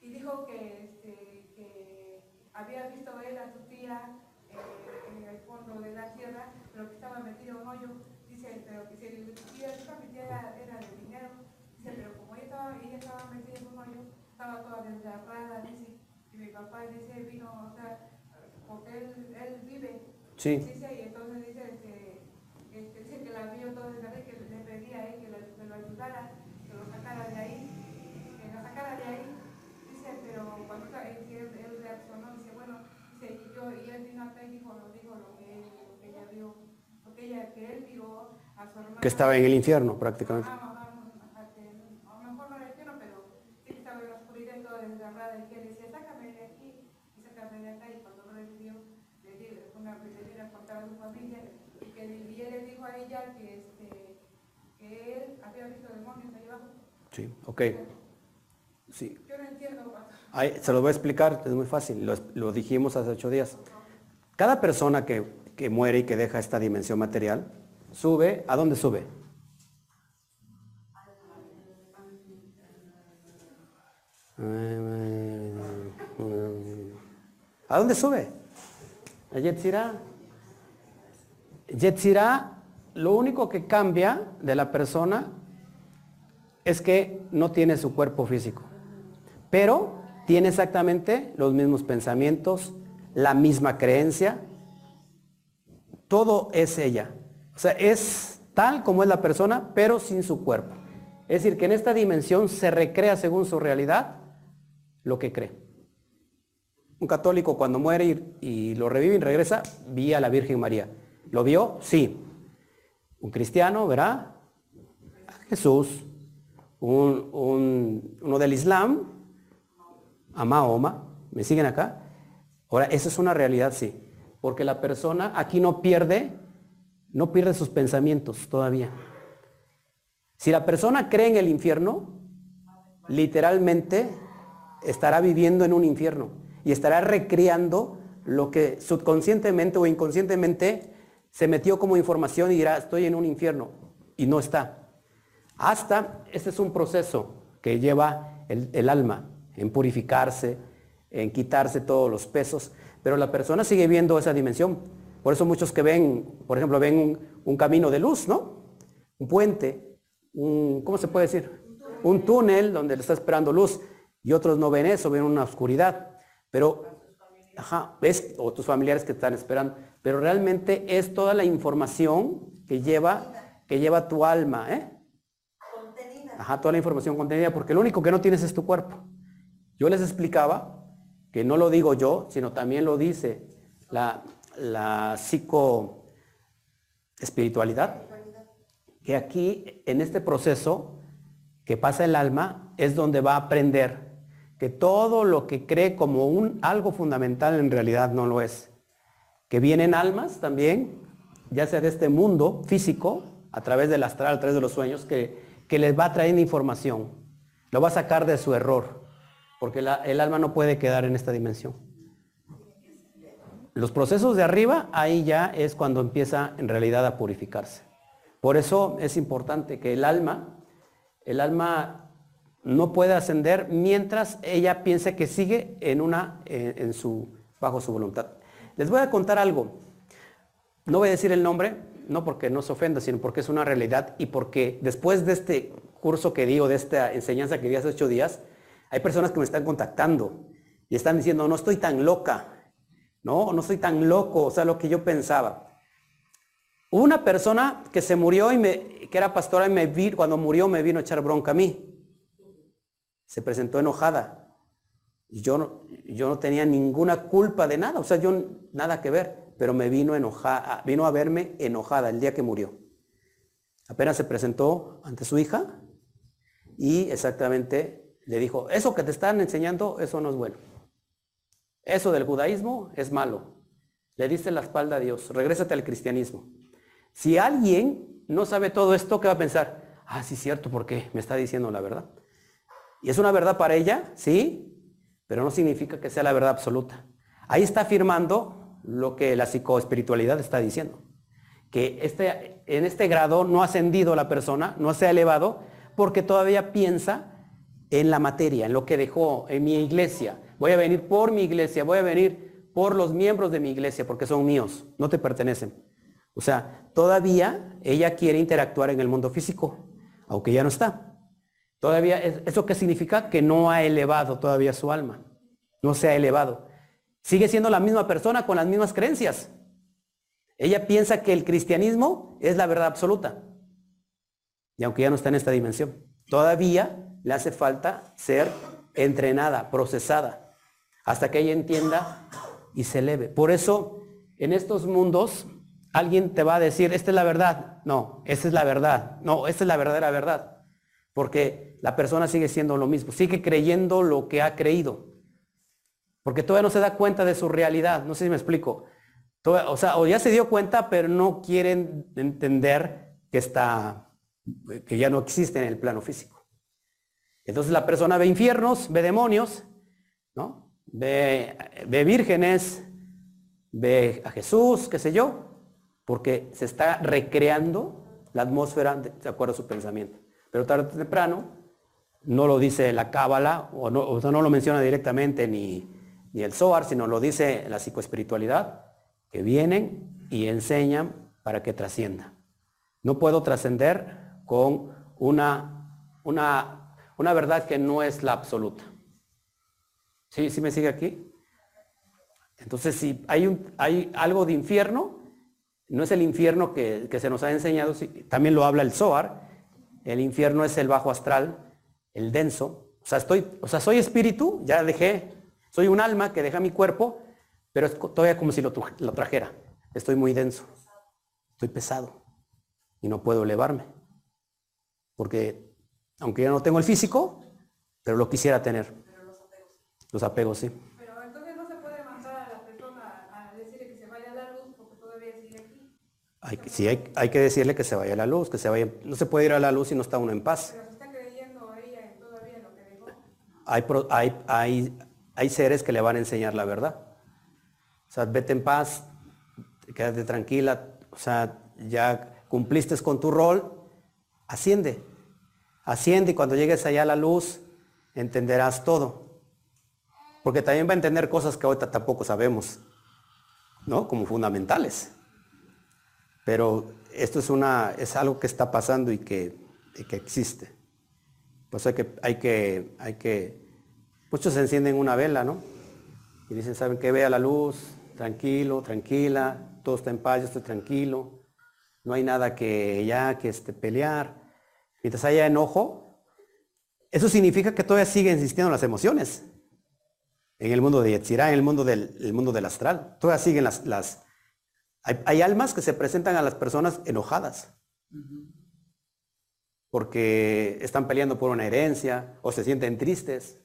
[SPEAKER 11] y dijo que, este, que había visto él a su tía eh, en el fondo de la tierra, pero que estaba metido en un hoyo, dice, pero que si el tía, mi tía era, era de dinero, dice, pero como ella estaba, ella estaba metida en un hoyo, estaba toda desgarrada, dice, mi papá dice, vino, o sea, porque él, él vive.
[SPEAKER 1] Sí.
[SPEAKER 11] Dice, y entonces dice la vio todo desde que le pedía a él que, le, lo ayudara, que lo sacara de ahí, que lo sacara de ahí. Dice, pero cuando él, él reaccionó, dice, bueno, dice, y, yo, y él vino acá y dijo, lo dijo lo que, lo que ella vio, lo que, ella, que él vio a su hermana.
[SPEAKER 1] Que estaba en el infierno prácticamente
[SPEAKER 11] a lo mejor no era el infierno, pero sí que estaba en la oscuridad y todo desgarrada y que él decía, sácame de aquí, y sácame de acá, y cuando lo recibió, le dio una le vino a contar a su familia, y que y él le dijo a ella que, este, que él había visto demonios ahí abajo.
[SPEAKER 1] Sí, ok. Sí.
[SPEAKER 11] Yo no entiendo.
[SPEAKER 1] Ahí, se lo voy a explicar, es muy fácil, lo, lo dijimos hace ocho días. Cada persona que, que muere y que deja esta dimensión material, sube, ¿a dónde sube? ¿A dónde sube? A Yetzirah. Yetzirah, lo único que cambia de la persona es que no tiene su cuerpo físico, pero tiene exactamente los mismos pensamientos, la misma creencia, todo es ella. O sea, es tal como es la persona, pero sin su cuerpo. Es decir, que en esta dimensión se recrea según su realidad lo que cree. Un católico cuando muere y, lo revive y regresa, vi a la Virgen María. ¿Lo vio? Sí. Un cristiano verá a Jesús. Un, uno del Islam, a Mahoma. ¿Me siguen acá? Ahora, esa es una realidad, sí. Porque la persona aquí no pierde, no pierde sus pensamientos todavía. Si la persona cree en el infierno, literalmente estará viviendo en un infierno y estará recreando lo que subconscientemente o inconscientemente se metió como información y dirá, estoy en un infierno, y no está. Hasta, este es un proceso que lleva el, alma en purificarse, en quitarse todos los pesos, pero la persona sigue viendo esa dimensión. Por eso muchos que ven, por ejemplo, ven un, camino de luz, ¿no? Un puente, ¿cómo se puede decir? Un túnel donde le está esperando luz y otros no ven eso, ven una oscuridad. Pero, ajá, ves, o tus familiares que están esperando, pero realmente es toda la información que lleva, que lleva tu alma, ¿eh? Ajá, toda la información contenida, porque lo único que no tienes es tu cuerpo. Yo les explicaba que no lo digo yo, sino también lo dice la, la psico espiritualidad, que aquí, en este proceso que pasa el alma, es donde va a aprender que todo lo que cree como un algo fundamental en realidad no lo es. Que vienen almas también, ya sea de este mundo físico, a través del astral, a través de los sueños, que, que les va a traer información. Lo va a sacar de su error. porque el alma no puede quedar en esta dimensión. Los procesos de arriba, ahí ya es cuando empieza en realidad a purificarse. Por eso es importante que el alma, el alma no puede ascender mientras ella piense que sigue en una, en su, bajo su voluntad. Les voy a contar algo. No voy a decir el nombre, no porque no se ofenda, sino porque es una realidad y porque después de este curso que di o de esta enseñanza que di hace ocho días, hay personas que me están contactando y están diciendo, no estoy tan loca, no, no estoy tan loco, o sea, lo que yo pensaba. Hubo una persona que se murió y me, que era pastora y me vi, cuando murió me vino a echar bronca a mí. Se presentó enojada. Y yo yo no tenía ninguna culpa de nada, o sea, yo nada que ver, pero me vino enojada, vino a verme enojada el día que murió. Apenas se presentó ante su hija y exactamente le dijo, eso que te están enseñando, eso no es bueno. Eso del judaísmo es malo. Le diste la espalda a Dios, regrésate al cristianismo. Si alguien no sabe todo esto, ¿qué va a pensar? Ah, sí, cierto, porque me está diciendo la verdad. Y es una verdad para ella, sí, pero no significa que sea la verdad absoluta. Ahí está afirmando lo que la psicoespiritualidad está diciendo. Que este, en este grado no ha ascendido la persona, no se ha elevado, porque todavía piensa en la materia, en lo que dejó en mi iglesia. Voy a venir por mi iglesia, voy a venir por los miembros de mi iglesia, porque son míos, no te pertenecen. O sea, todavía ella quiere interactuar en el mundo físico, aunque ya no está. Todavía, ¿eso qué significa? Que no ha elevado todavía su alma. No se ha elevado. Sigue siendo la misma persona con las mismas creencias. Ella piensa que el cristianismo es la verdad absoluta. Y aunque ya no está en esta dimensión, todavía le hace falta ser entrenada, procesada, hasta que ella entienda y se eleve. Por eso, en estos mundos, alguien te va a decir, esta es la verdad. No, esta es la verdad. No, esta es la verdadera verdad. Porque la persona sigue siendo lo mismo, sigue creyendo lo que ha creído. Porque todavía no se da cuenta de su realidad. No sé si me explico. O sea, o ya se dio cuenta, pero no quieren entender que está, que ya no existe en el plano físico. Entonces la persona ve infiernos, ve demonios, ¿no? Ve, vírgenes, ve a Jesús, qué sé yo, porque se está recreando la atmósfera de, acuerdo a su pensamiento. Pero tarde o temprano, no lo dice la cábala, o, no, o no lo menciona directamente ni, ni el Zohar, sino lo dice la psicoespiritualidad, que vienen y enseñan para que trascienda. No puedo trascender con una, una, una verdad que no es la absoluta. ¿Sí, sí me sigue aquí? Entonces, si hay, un, hay algo de infierno, no es el infierno que, que se nos ha enseñado, sí, también lo habla el Zohar, el infierno es el bajo astral, el denso. O sea, estoy, o sea, soy espíritu, ya dejé, soy un alma que deja mi cuerpo, pero es todavía como si lo, lo trajera. Estoy muy denso, estoy pesado y no puedo elevarme. Porque aunque ya no tengo el físico, pero lo quisiera tener. Los apegos, sí.
[SPEAKER 7] Pero entonces no se puede mandar a la persona a decirle que se vaya a la luz porque todavía sigue aquí.
[SPEAKER 1] Hay que, sí, hay, hay que decirle que se vaya a la luz, que se vaya. No se puede ir a la luz si no está uno en paz.
[SPEAKER 7] Pero se está creyendo ella en todavía en lo que dejó.
[SPEAKER 1] Hay, pro- hay, hay, hay seres que le van a enseñar la verdad. O sea, vete en paz, quédate tranquila, o sea, ya cumpliste con tu rol, asciende. Asciende y cuando llegues allá a la luz, entenderás todo. Porque también va a entender cosas que ahorita tampoco sabemos, ¿no? Como fundamentales. Pero esto es, una, es algo que está pasando y que, que existe. Pues hay que, hay que, hay que, muchos encienden una vela, ¿no? Y dicen, ¿saben qué? Vea la luz, tranquilo, tranquila, todo está en paz, yo estoy tranquilo, no hay nada que ya, que este, pelear. Mientras haya enojo, eso significa que todavía siguen existiendo las emociones. En el mundo de Yetzirah, en el mundo del, el mundo del astral, todavía siguen las, las hay, hay almas que se presentan a las personas enojadas porque están peleando por una herencia o se sienten tristes.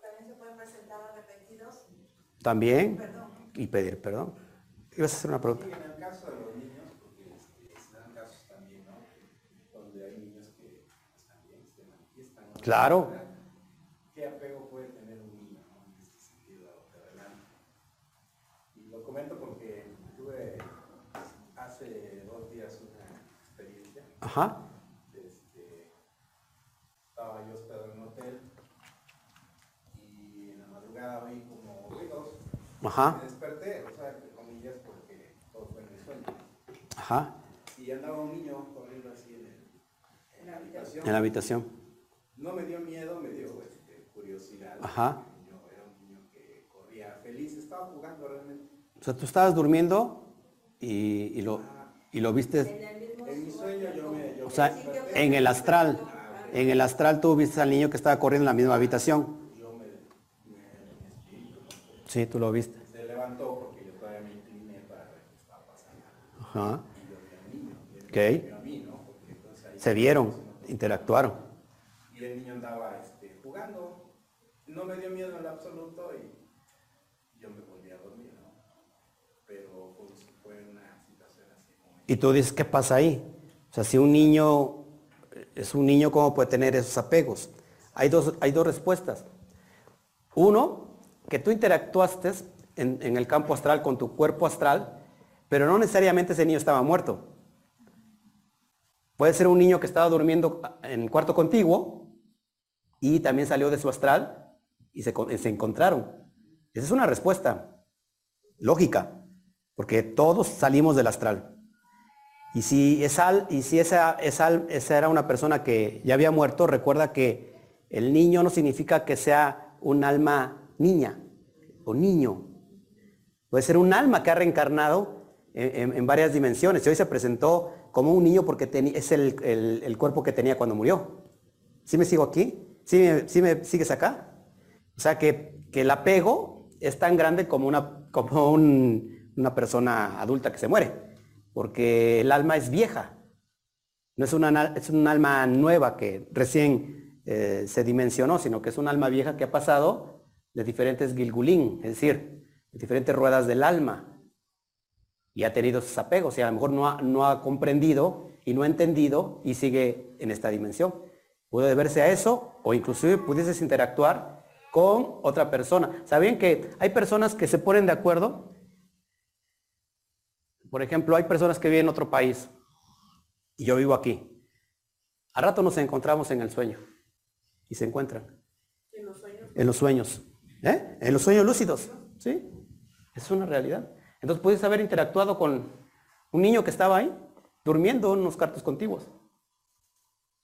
[SPEAKER 2] También se pueden presentar arrepentidos.
[SPEAKER 1] También y pedir perdón. ¿Ibas a hacer una pregunta?
[SPEAKER 8] En el caso de los niños, porque se dan casos también, ¿no? Donde hay niños que también se manifiestan, ¿no?
[SPEAKER 1] Claro.
[SPEAKER 12] ¿Qué apego puede tener un niño ¿no? en este sentido de adelante? Y lo comento porque tuve hace dos días una experiencia.
[SPEAKER 1] Ajá.
[SPEAKER 12] Este, estaba yo hospedado en un hotel y en la madrugada ruidos.
[SPEAKER 1] Ajá.
[SPEAKER 12] Me desperté, o sea, entre comillas, porque todo fue en el sueño.
[SPEAKER 1] Ajá.
[SPEAKER 12] Y andaba un niño corriendo así en, el- en la habitación.
[SPEAKER 1] En la habitación.
[SPEAKER 12] No me dio miedo, me dio este, curiosidad.
[SPEAKER 1] Ajá.
[SPEAKER 12] Niño era un niño que corría feliz, estaba jugando realmente.
[SPEAKER 1] O sea, tú estabas durmiendo y, y lo, y lo viste,
[SPEAKER 12] En mi sueño yo me... Yo
[SPEAKER 1] o sea, en el astral. En el astral tú viste al niño que estaba corriendo en la misma habitación.
[SPEAKER 12] yo me, me- mi espíritu ¿no?
[SPEAKER 1] Sí, tú lo viste.
[SPEAKER 12] se levantó porque yo todavía me incliné para ver qué estaba pasando.
[SPEAKER 1] Ajá.
[SPEAKER 12] Y yo vi al niño. Y él
[SPEAKER 1] Ok.
[SPEAKER 12] me vio a mí, ¿no? Porque entonces ahí-
[SPEAKER 1] Se vieron, interactuaron.
[SPEAKER 12] Y el niño andaba este, jugando. No me dio miedo en absoluto y yo me volví a dormir, ¿no? Pero pues, fue una situación así como...
[SPEAKER 1] Y tú dices, ¿qué pasa ahí? O sea, si un niño es un niño, ¿cómo puede tener esos apegos? Hay dos, hay dos respuestas. Uno, que tú interactuaste en, el campo astral con tu cuerpo astral, pero no necesariamente ese niño estaba muerto. Puede ser un niño que estaba durmiendo en el cuarto contiguo y también salió de su astral y se, con- se encontraron. Esa es una respuesta lógica, porque todos salimos del astral. Y si, esa, y si esa, esa, esa era una persona que ya había muerto, recuerda que el niño no significa que sea un alma niña o niño. Puede ser un alma que ha reencarnado en, en- varias dimensiones. Y hoy se presentó como un niño porque es el, el- cuerpo que tenía cuando murió. ¿Sí me sigo aquí? ¿Sí me, me sigues acá? O sea que, que el apego es tan grande como una, como un- una persona adulta que se muere. Porque el alma es vieja. No es una, na- es un alma nueva que recién eh, se dimensionó, sino que es un alma vieja que ha pasado de diferentes gilgulín, es decir, de diferentes ruedas del alma. Y ha tenido sus apegos y a lo mejor no ha, no ha comprendido y no ha entendido y sigue en esta dimensión. Puede deberse a eso o inclusive pudieses interactuar con otra persona. ¿Sabían que hay personas que se ponen de acuerdo? Por ejemplo, hay personas que viven en otro país y yo vivo aquí. A rato nos encontramos en el sueño y se encuentran.
[SPEAKER 6] En los sueños.
[SPEAKER 1] En los sueños. ¿Eh? En los sueños lúcidos. ¿Sí? Es una realidad. Entonces puedes haber interactuado con un niño que estaba ahí, durmiendo en unos cuartos contiguos.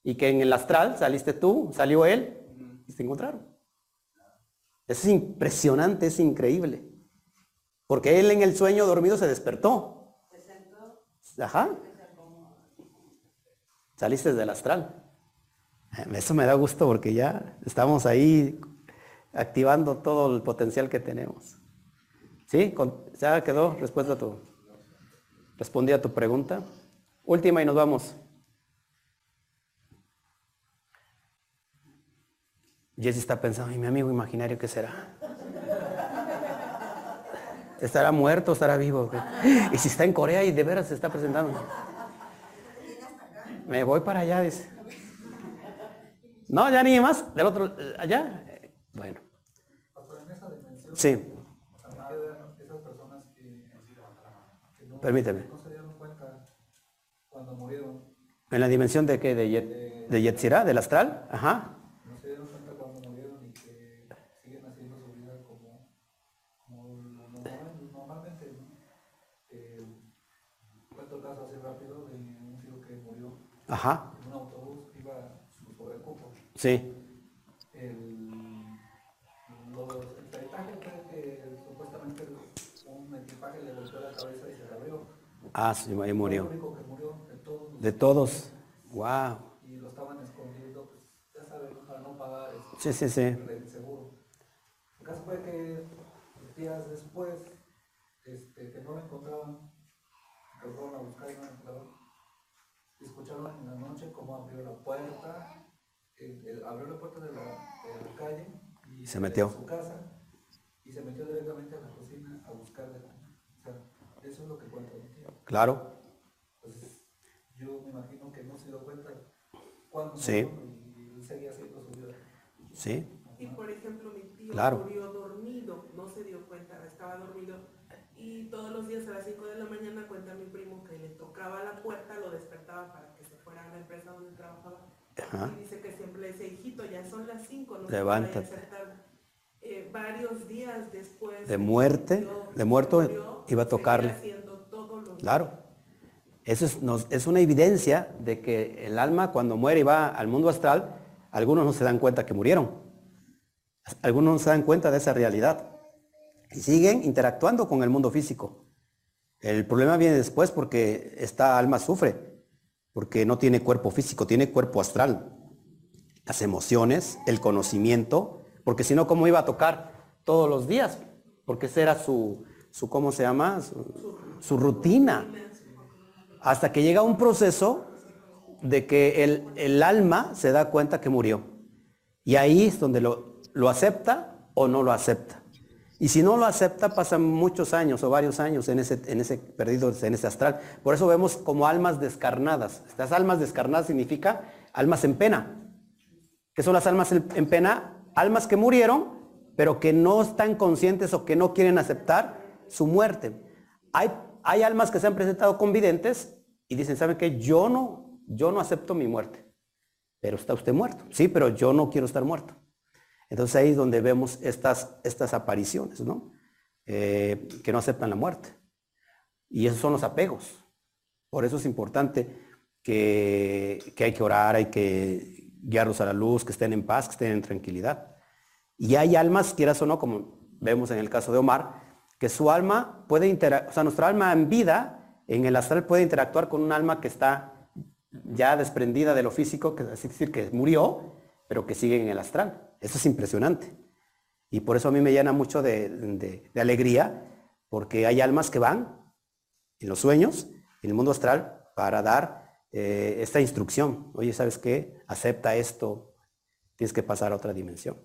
[SPEAKER 1] Y que en el astral saliste tú, salió él y se encontraron. Es impresionante, es increíble. Porque él en el sueño dormido se despertó. Ajá. Saliste del astral. Eso me da gusto porque ya estamos ahí activando todo el potencial que tenemos. ¿Sí? ¿Ya quedó respuesta a tu... Respondí a tu pregunta. Última y nos vamos. Jesse está pensando, ¿y mi amigo imaginario qué será? ¿Estará muerto o estará vivo? ¿Y si está en Corea y de veras se está presentando? Me voy para allá, dice. No, ya ni más. Del otro, eh, allá. Bueno. Sí, Permíteme. en la dimensión de qué, de, Yet, de Yetzirah, del astral. Ajá.
[SPEAKER 5] no se dieron cuenta cuando murieron y que siguen haciendo su vida como, como lo normal- normalmente. ¿no? Cuento el caso así rápido de un tío que murió
[SPEAKER 1] Ajá.
[SPEAKER 5] en un autobús, iba sobre el cupo.
[SPEAKER 1] Sí.
[SPEAKER 5] El, los, el peritaje fue que supuestamente un equipaje le golpeó la cabeza y se le abrió.
[SPEAKER 1] Ah, sí, ahí
[SPEAKER 5] Fue
[SPEAKER 1] murió.
[SPEAKER 5] El único que murió de todos.
[SPEAKER 1] De todos. Wow.
[SPEAKER 5] Y lo estaban escondiendo, pues ya saben, para no pagar
[SPEAKER 1] Sí, sí, sí.
[SPEAKER 5] el seguro. El caso fue que días después, este, que no lo encontraban, lo fueron a buscar y no lo encontraron. Y escucharon en la noche cómo abrió la puerta, el- el- abrió la puerta de la, de la calle y
[SPEAKER 1] Se metió.
[SPEAKER 5] de su casa y se metió directamente a la cocina a buscar de comer. O sea, eso es lo que cuenta.
[SPEAKER 1] Claro.
[SPEAKER 5] Entonces, yo me imagino que no se dio cuenta cuando
[SPEAKER 1] Sí.
[SPEAKER 5] murió y seguía haciendo su vida.
[SPEAKER 1] ¿sí?
[SPEAKER 6] Y por ejemplo, mi tío
[SPEAKER 1] Claro.
[SPEAKER 6] murió dormido, no se dio cuenta, estaba dormido. Y todos los días a las 5 de la mañana cuenta mi primo que le tocaba la puerta, lo despertaba para que se fuera a la empresa donde trabajaba.
[SPEAKER 1] Ajá.
[SPEAKER 6] Y dice que siempre le decía, hijito, ya son las 5, no
[SPEAKER 1] Levántate.
[SPEAKER 6] se vaya a hacer tarde". Eh, varios días después
[SPEAKER 1] De muerte,
[SPEAKER 6] murió,
[SPEAKER 1] de muerto,
[SPEAKER 6] murió,
[SPEAKER 1] iba a tocarle. Claro. Eso es, una evidencia de que el alma cuando muere y va al mundo astral, algunos no se dan cuenta que murieron. Algunos no se dan cuenta de esa realidad. Y siguen interactuando con el mundo físico. El problema viene después porque esta alma sufre, porque no tiene cuerpo físico, tiene cuerpo astral. Las emociones, el conocimiento, porque si no, ¿cómo iba a tocar todos los días? Porque esa era su, su ¿cómo se llama? Su rutina. Hasta que llega un proceso de que el, el alma se da cuenta que murió. Y ahí es donde lo, lo acepta o no lo acepta. Y si no lo acepta, pasan muchos años o varios años en ese, en ese perdido, en ese astral. Por eso vemos como almas descarnadas. Estas almas descarnadas significa almas en pena. ¿Qué son las almas en en pena? Almas que murieron, pero que no están conscientes o que no quieren aceptar su muerte. Hay, hay almas que se han presentado con videntes y dicen, ¿sabe qué? Yo no, yo no acepto mi muerte. Pero está usted muerto. Sí, pero yo no quiero estar muerto. Entonces ahí es donde vemos estas, estas apariciones, ¿no? Eh, que no aceptan la muerte. Y esos son los apegos. Por eso es importante que, que hay que orar, hay que guiarlos a la luz, que estén en paz, que estén en tranquilidad. Y hay almas, quieras o no, como vemos en el caso de Omar, que su alma puede interactuar, o sea, nuestra alma en vida, en el astral puede interactuar con un alma que está ya desprendida de lo físico, que es decir, que murió, pero que sigue en el astral. Eso es impresionante. Y por eso a mí me llena mucho de, de- alegría, porque hay almas que van en los sueños, en el mundo astral, para dar eh, esta instrucción. Oye, ¿sabes qué? Acepta esto, tienes que pasar a otra dimensión.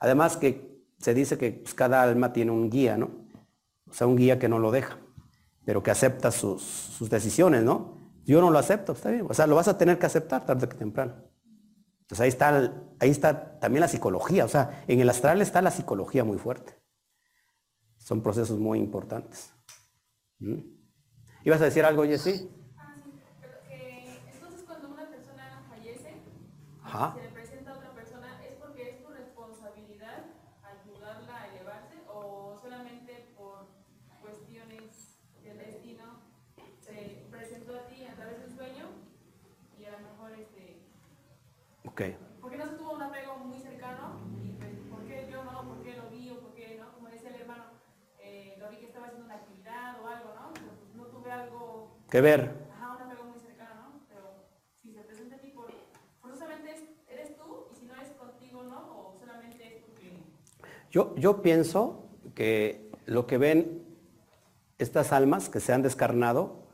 [SPEAKER 1] Además que se dice que pues, cada alma tiene un guía, ¿no? O sea, un guía que no lo deja, pero que acepta sus, sus decisiones, ¿no? Yo no lo acepto, está bien. O sea, lo vas a tener que aceptar tarde que temprano. Entonces ahí está, ahí está también la psicología. O sea, en el astral está la psicología muy fuerte. Son procesos muy importantes. ¿Mm? ¿Ibas a decir algo, Jessy?
[SPEAKER 9] Ah, sí, pero que entonces cuando una persona fallece,
[SPEAKER 1] Ajá.
[SPEAKER 9] se le presenta a otra persona, ¿es porque es tu responsabilidad ayudarla a elevarse o solamente por cuestiones del destino se presentó a ti a través de un sueño y a lo mejor este,
[SPEAKER 1] Ok.
[SPEAKER 9] porque no se tuvo un apego muy cercano pues, ¿por qué yo no? ¿Por qué lo vi o por qué no? Como decía el hermano, eh, lo vi que estaba haciendo una actividad o algo, ¿no? Pero pues no tuve algo
[SPEAKER 1] ¿Qué ver?
[SPEAKER 9] Ajá, un apego muy cercano, ¿no? Pero si se presenta a ti por, forzosamente es- eres tú y si no es contigo, ¿no? O solamente es porque...
[SPEAKER 1] Yo, yo pienso que lo que ven estas almas que se han descarnado,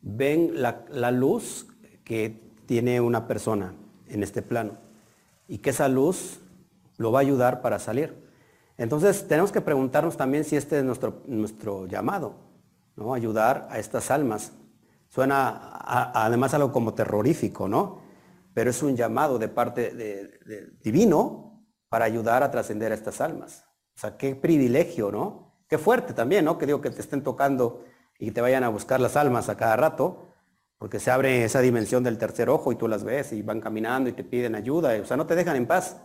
[SPEAKER 1] ven la, la luz que tiene una persona en este plano y que esa luz lo va a ayudar para salir. Entonces tenemos que preguntarnos también si este es nuestro, nuestro llamado, ¿no? Ayudar a estas almas. Suena además algo como terrorífico, ¿no? Pero es un llamado de parte de- divino para ayudar a trascender a estas almas. O sea, qué privilegio, ¿no? Qué fuerte también, ¿no? Que digo que te estén tocando y te vayan a buscar las almas a cada rato, porque se abre esa dimensión del tercer ojo y tú las ves y van caminando y te piden ayuda, o sea, no te dejan en paz.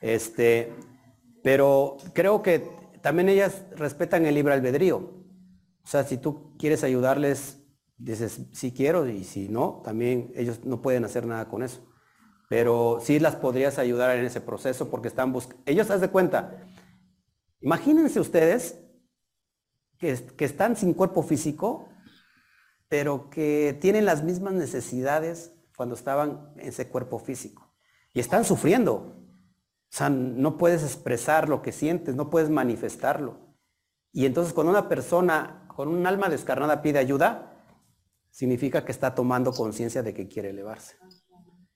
[SPEAKER 1] Este, pero creo que también ellas respetan el libre albedrío. O sea, si tú quieres ayudarles, dices, sí quiero, y si no, también ellos no pueden hacer nada con eso. Pero sí las podrías ayudar en ese proceso porque están buscando, ellos, haz de cuenta, imagínense ustedes que, que están sin cuerpo físico, pero que tienen las mismas necesidades cuando estaban en ese cuerpo físico. Y están sufriendo. O sea, no puedes expresar lo que sientes, no puedes manifestarlo. Y entonces cuando una persona con un alma descarnada pide ayuda, significa que está tomando conciencia de que quiere elevarse.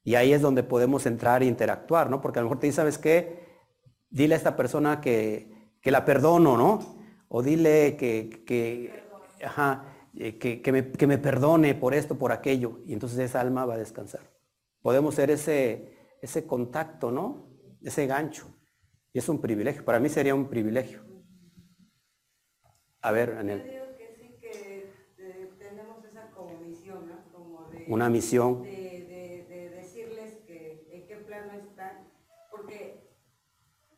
[SPEAKER 1] Y ahí es donde podemos entrar e interactuar, ¿no? Porque a lo mejor te dice, ¿sabes qué? Dile a esta persona que, que la perdono, ¿no? O dile que, que, ajá, eh, que, que me, que me perdone por esto, por aquello. Y entonces esa alma va a descansar. Podemos ser ese, ese contacto, ¿no? ese gancho. Y es un privilegio, para mí sería un privilegio. A ver,
[SPEAKER 7] Yo
[SPEAKER 1] Anel,
[SPEAKER 7] digo que sí que eh, tenemos esa como misión, ¿no? Como de,
[SPEAKER 1] una misión.
[SPEAKER 7] de, de- de decirles que en qué plano están, porque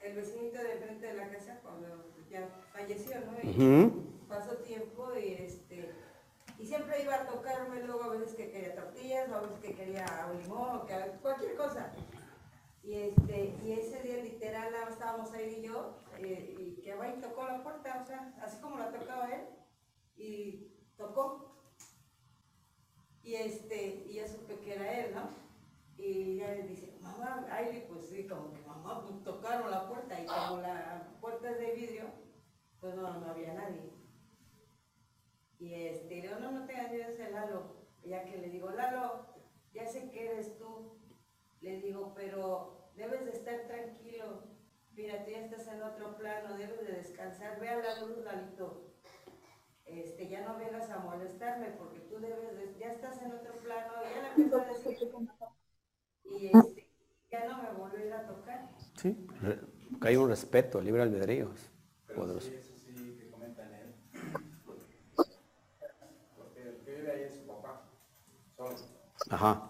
[SPEAKER 7] el vecinito de frente de la casa cuando ya falleció, ¿no? Y pasó tiempo y este y siempre iba a tocarme luego a veces que quería tortillas, a veces que quería un limón, o que cualquier cosa. Y este, y ese día literal estábamos ahí y yo, eh, y que va y tocó la puerta, o sea, así como la tocaba él, y tocó. Y este, y ya supe que era él, ¿no? Y ya le dice, mamá, ay, pues sí, como que mamá, pues tocaron la puerta, y como la puerta es de vidrio, pues no, no había nadie. Y este, le digo, no, no tengas miedo, ese Lalo. Ya que le digo, Lalo, ya sé que eres tú. Le digo, pero debes de estar tranquilo. Mira, tú ya estás en otro plano, debes de descansar. Ve a la luz, Lalito. Este, ya no vengas a molestarme porque tú debes de, ya estás en otro plano. Y ya le empezó a decir. Y este, ya no me volvió a ir a tocar.
[SPEAKER 1] Sí, hay un respeto, libre albedrío. es poderoso.
[SPEAKER 12] sí, eso sí que comentan él. Porque el que vive ahí es su papá, solo.
[SPEAKER 1] Ajá.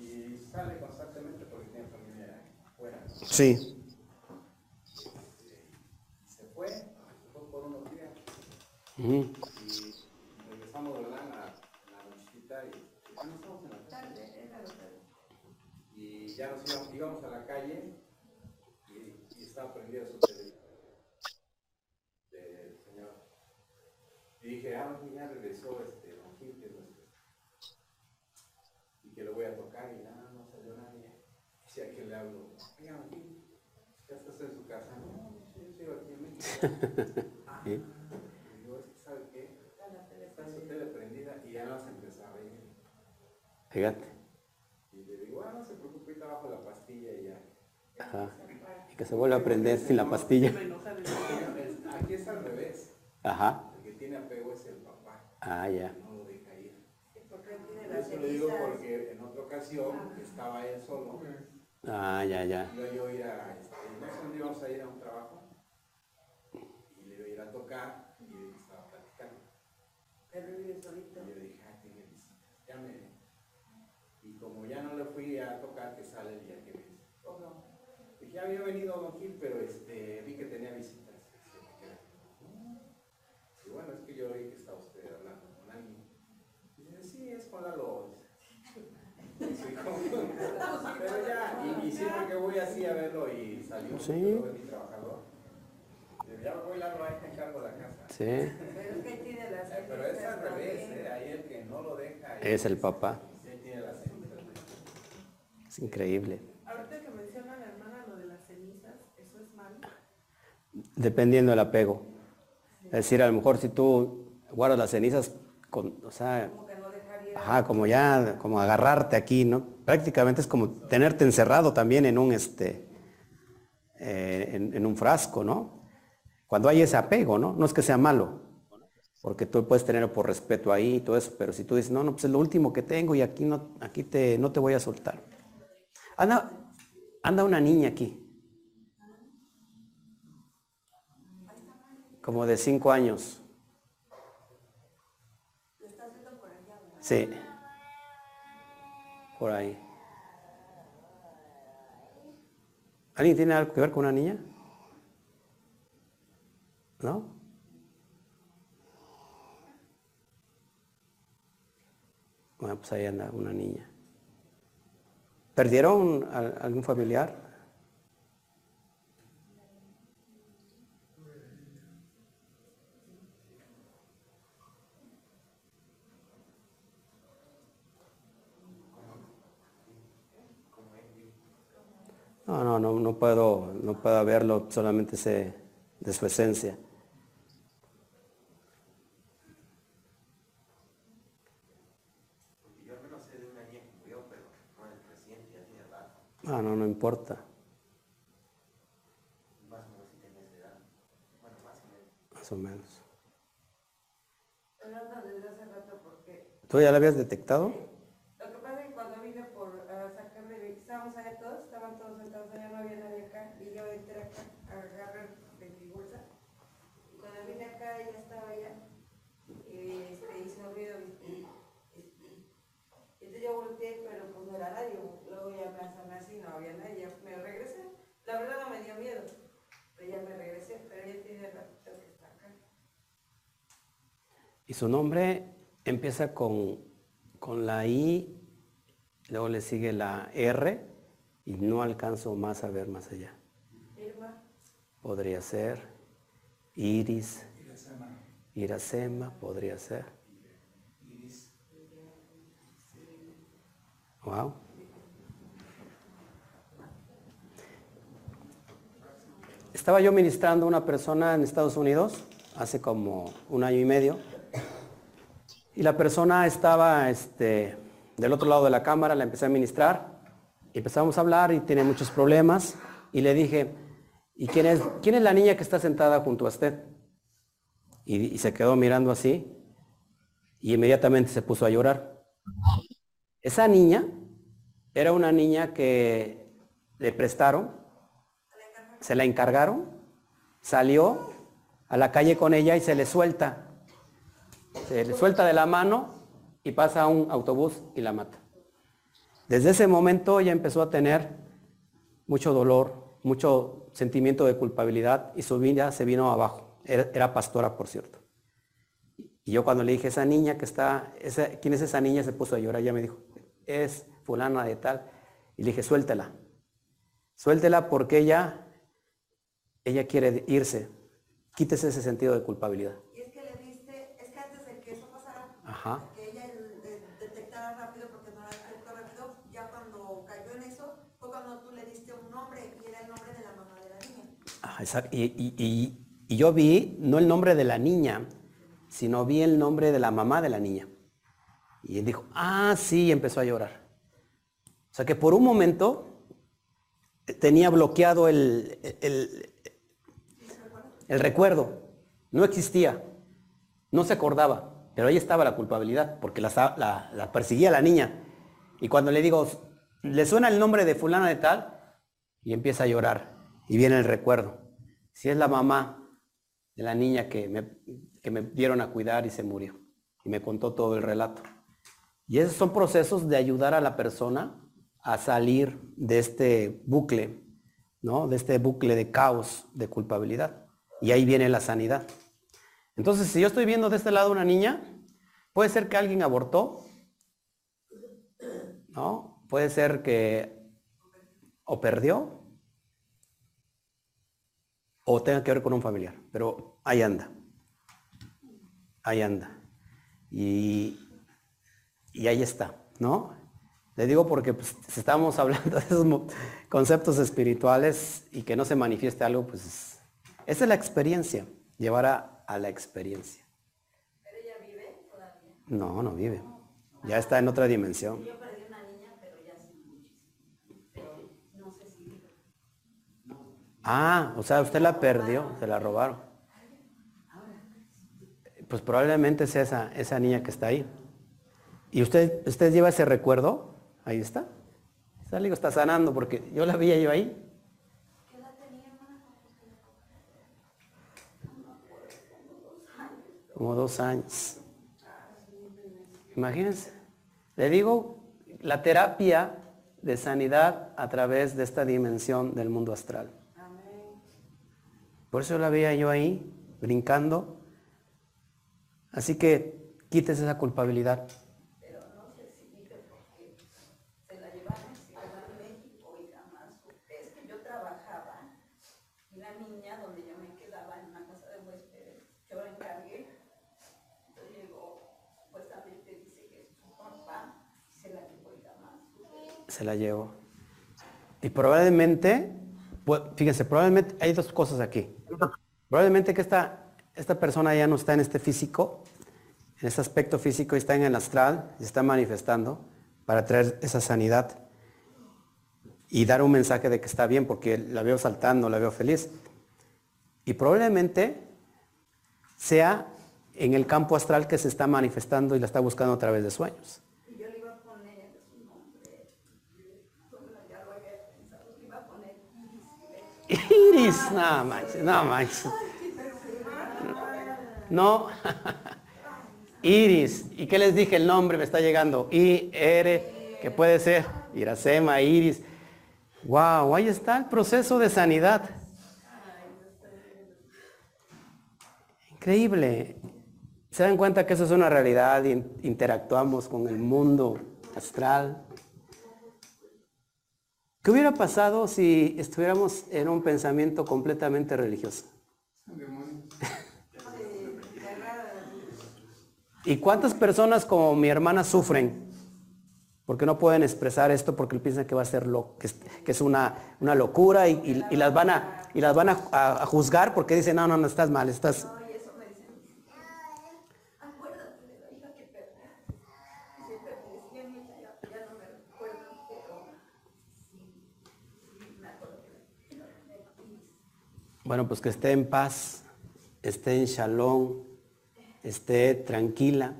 [SPEAKER 12] Y, sale constantemente porque tiene familia afuera.
[SPEAKER 1] Sí.
[SPEAKER 12] Se fue, se fue por unos días. Y regresamos, ¿verdad? En la, en la nochecita y ya no estamos en la casa.
[SPEAKER 7] Tarde.
[SPEAKER 12] Y ya nos íbamos, íbamos a la calle y, y estaba prendida su tele del señor. Y dije, ah, no, ya regresó este Don Gil, que es nuestro. Y que lo voy a tocar y nada, no salió nadie. Y si a que le hablo, oiga, Don Gil, ya estás en su casa. No, sí, yo sigo aquí en México. ah,
[SPEAKER 1] Sí.
[SPEAKER 12] y digo, es que, ¿sabe qué? Está su tele prendida y ya nos empezó a reír.
[SPEAKER 1] Fíjate.
[SPEAKER 12] Y le digo, ah, no se preocupe, ahorita bajo la pastilla y ya.
[SPEAKER 1] Ajá. Y que se vuelva a prender sin la pastilla.
[SPEAKER 12] Aquí es al revés.
[SPEAKER 1] Ajá.
[SPEAKER 12] El que tiene apego es el papá.
[SPEAKER 1] Ah, ya.
[SPEAKER 12] No lo deja ir. Eso lo digo porque en otra ocasión estaba él solo.
[SPEAKER 1] Ah, ya, ya.
[SPEAKER 12] Yo a ir a, este, no sé dónde íbamos a ir a un trabajo. Y le iba a ir a tocar y él estaba platicando.
[SPEAKER 7] Pero él vive solito.
[SPEAKER 12] Y yo le dije, ah, tiene visitas. Ya me. Y como ya no le fui a tocar, que sale el día que me dice.
[SPEAKER 7] ¿O no?
[SPEAKER 12] Dije, ya había venido Don Gil, pero este, vi que tenía visitas. Y bueno, es que yo oí que estaba usted hablando con alguien. Y dice, sí, es con. Sí, como- pero ya, y, y siempre que voy así a verlo y salió,
[SPEAKER 1] Sí.
[SPEAKER 12] Yo ya voy Lalo, ahí te encargo la casa.
[SPEAKER 1] Sí.
[SPEAKER 7] Pero es que él tiene las
[SPEAKER 12] Eh, pero es al revés. ¿eh? ahí el que no lo deja.
[SPEAKER 1] Es el papá.
[SPEAKER 12] Él tiene las cenizas.
[SPEAKER 1] Es increíble.
[SPEAKER 6] Ahorita que menciona la hermana lo de las cenizas, ¿eso es malo?
[SPEAKER 1] Dependiendo del apego. Es decir, a lo mejor si tú guardas las cenizas con, o sea,
[SPEAKER 7] Como que no dejaría.
[SPEAKER 1] ajá, como ya, como agarrarte aquí, ¿no? Prácticamente es como tenerte encerrado también en un, este, eh, en, en un frasco, ¿no? Cuando hay ese apego, ¿no? No es que sea malo, porque tú puedes tenerlo por respeto ahí y todo eso, pero si tú dices, no, no, pues es lo último que tengo y aquí no, aquí te, no te voy a soltar. Anda, anda una niña aquí. Como de cinco años. Sí. Por ahí. ¿Alguien tiene algo que ver con una niña? ¿No? Bueno, pues ahí anda una niña. ¿Perdieron algún familiar? No, no, no, no puedo, no puedo verlo, solamente sé de su esencia.
[SPEAKER 4] Porque yo al menos sé de una niña que murió, pero no es reciente, ya tiene rato.
[SPEAKER 1] Ah, no, no importa.
[SPEAKER 4] Más o menos
[SPEAKER 1] ¿Tú ya la habías detectado?
[SPEAKER 7] lo que pasa es que cuando vine por a sacarle, estábamos allá todos, estaban todos sentados allá, no había nadie
[SPEAKER 1] Y su nombre empieza con, con la I, luego le sigue la R y no alcanzo más a ver más allá. Podría ser. Iris. Iracema podría ser. Wow. Estaba yo ministrando a una persona en Estados Unidos hace como un año y medio y la persona estaba este, del otro lado de la cámara, la empecé a ministrar empezamos a hablar y tiene muchos problemas y le dije, ¿y quién es, quién es la niña que está sentada junto a usted? Y, y se quedó mirando así y inmediatamente se puso a llorar. Esa niña era una niña que le prestaron, se la encargaron, salió a la calle con ella y se le suelta. Se le suelta de la mano y pasa a un autobús y la mata. Desde ese momento ella empezó a tener mucho dolor, mucho sentimiento de culpabilidad y su vida se vino abajo. Era, pastora, por cierto. Y yo cuando le dije, esa niña que está, esa, ¿quién es esa niña? Se puso a llorar. Ella me dijo, es fulana de tal. Y le dije, suéltela. Suéltela porque ella, ella quiere irse. Quítese ese sentido de culpabilidad.
[SPEAKER 2] Y es que le diste, es que antes de que eso pasara,
[SPEAKER 1] Ajá.
[SPEAKER 2] que ella eh, detectara rápido, porque no la detectó rápido, ya cuando cayó en eso, fue cuando tú le diste un nombre y era el nombre de la mamá de la niña.
[SPEAKER 1] Ajá, exacto. Y, y- y- y yo vi no el nombre de la niña, sino vi el nombre de la mamá de la niña. Y él dijo, ah, sí, y empezó a llorar. O sea que por un momento eh, tenía bloqueado el, el, el recuerdo. No existía. No se acordaba. Pero ahí estaba la culpabilidad, porque la, la- la perseguía la niña. Y cuando le digo, ¿le suena el nombre de fulana de tal? Y empieza a llorar. Y viene el recuerdo. Si es la mamá de la niña que me, que me dieron a cuidar y se murió. Y me contó todo el relato. Y esos son procesos de ayudar a la persona a salir de este bucle, ¿no? De este bucle de caos, de culpabilidad. Y ahí viene la sanidad. Entonces, si yo estoy viendo de este lado una niña, puede ser que alguien abortó, ¿no? Puede ser que o perdió o tenga que ver con un familiar, pero ahí anda. Ahí anda. Y, y ahí está, ¿no? Le digo porque pues, si estamos hablando de esos conceptos espirituales y que no se manifieste algo, pues esa es la experiencia, llevar a, a la experiencia.
[SPEAKER 2] ¿Pero ella vive todavía?
[SPEAKER 1] No, no vive. Ya está en otra dimensión.
[SPEAKER 2] Yo perdí una niña, pero ya muchísimo. No sé si.
[SPEAKER 1] Ah, o sea, usted la perdió, se la robaron. Pues probablemente sea esa, esa niña que está ahí. ¿Y usted, usted lleva ese recuerdo? Ahí está. Está, digo, está sanando porque yo la veía yo ahí.
[SPEAKER 2] ¿Qué edad tenía, hermana?
[SPEAKER 1] Como dos años. Imagínense. Le digo, la terapia de sanidad a través de esta dimensión del mundo astral. Por eso la veía yo ahí, brincando. Así que quítese esa culpabilidad.
[SPEAKER 2] Pero no sé si vive porque se la llevaron se la llevaron a México y jamás supe. Es que yo trabajaba y la niña donde yo me quedaba en una casa de huéspedes, yo la encargué. Entonces llegó, supuestamente dice que es su papá se la llevó y jamás supe.
[SPEAKER 1] Se la llevó. Y probablemente, pu- fíjense, probablemente hay dos cosas aquí. Probablemente que esta, esta persona ya no está en este físico, en este aspecto físico, y está en el astral, y está manifestando para traer esa sanidad y dar un mensaje de que está bien, porque la veo saltando, la veo feliz. Y probablemente sea en el campo astral que se está manifestando y la está buscando a través de sueños.
[SPEAKER 2] Y yo le iba a poner su nombre, bueno, ya lo había pensado, le iba a poner Iris.
[SPEAKER 1] No manches, no manches. No. Iris. ¿Y qué les dije? El nombre me está llegando. I, R, que puede ser Iracema, Iris. Wow, ahí está el proceso de sanidad. Increíble. se dan cuenta que eso es una realidad interactuamos con el mundo astral. ¿Qué hubiera pasado si estuviéramos en un pensamiento completamente religioso? ¿Y cuántas personas como mi hermana sufren? Porque no pueden expresar esto porque piensan que va a ser lo, que es, una, una, locura y, las van, a, y las van a, juzgar porque dicen, no, no, no, estás mal, estás... Bueno, pues que esté en paz, esté en shalom, esté tranquila.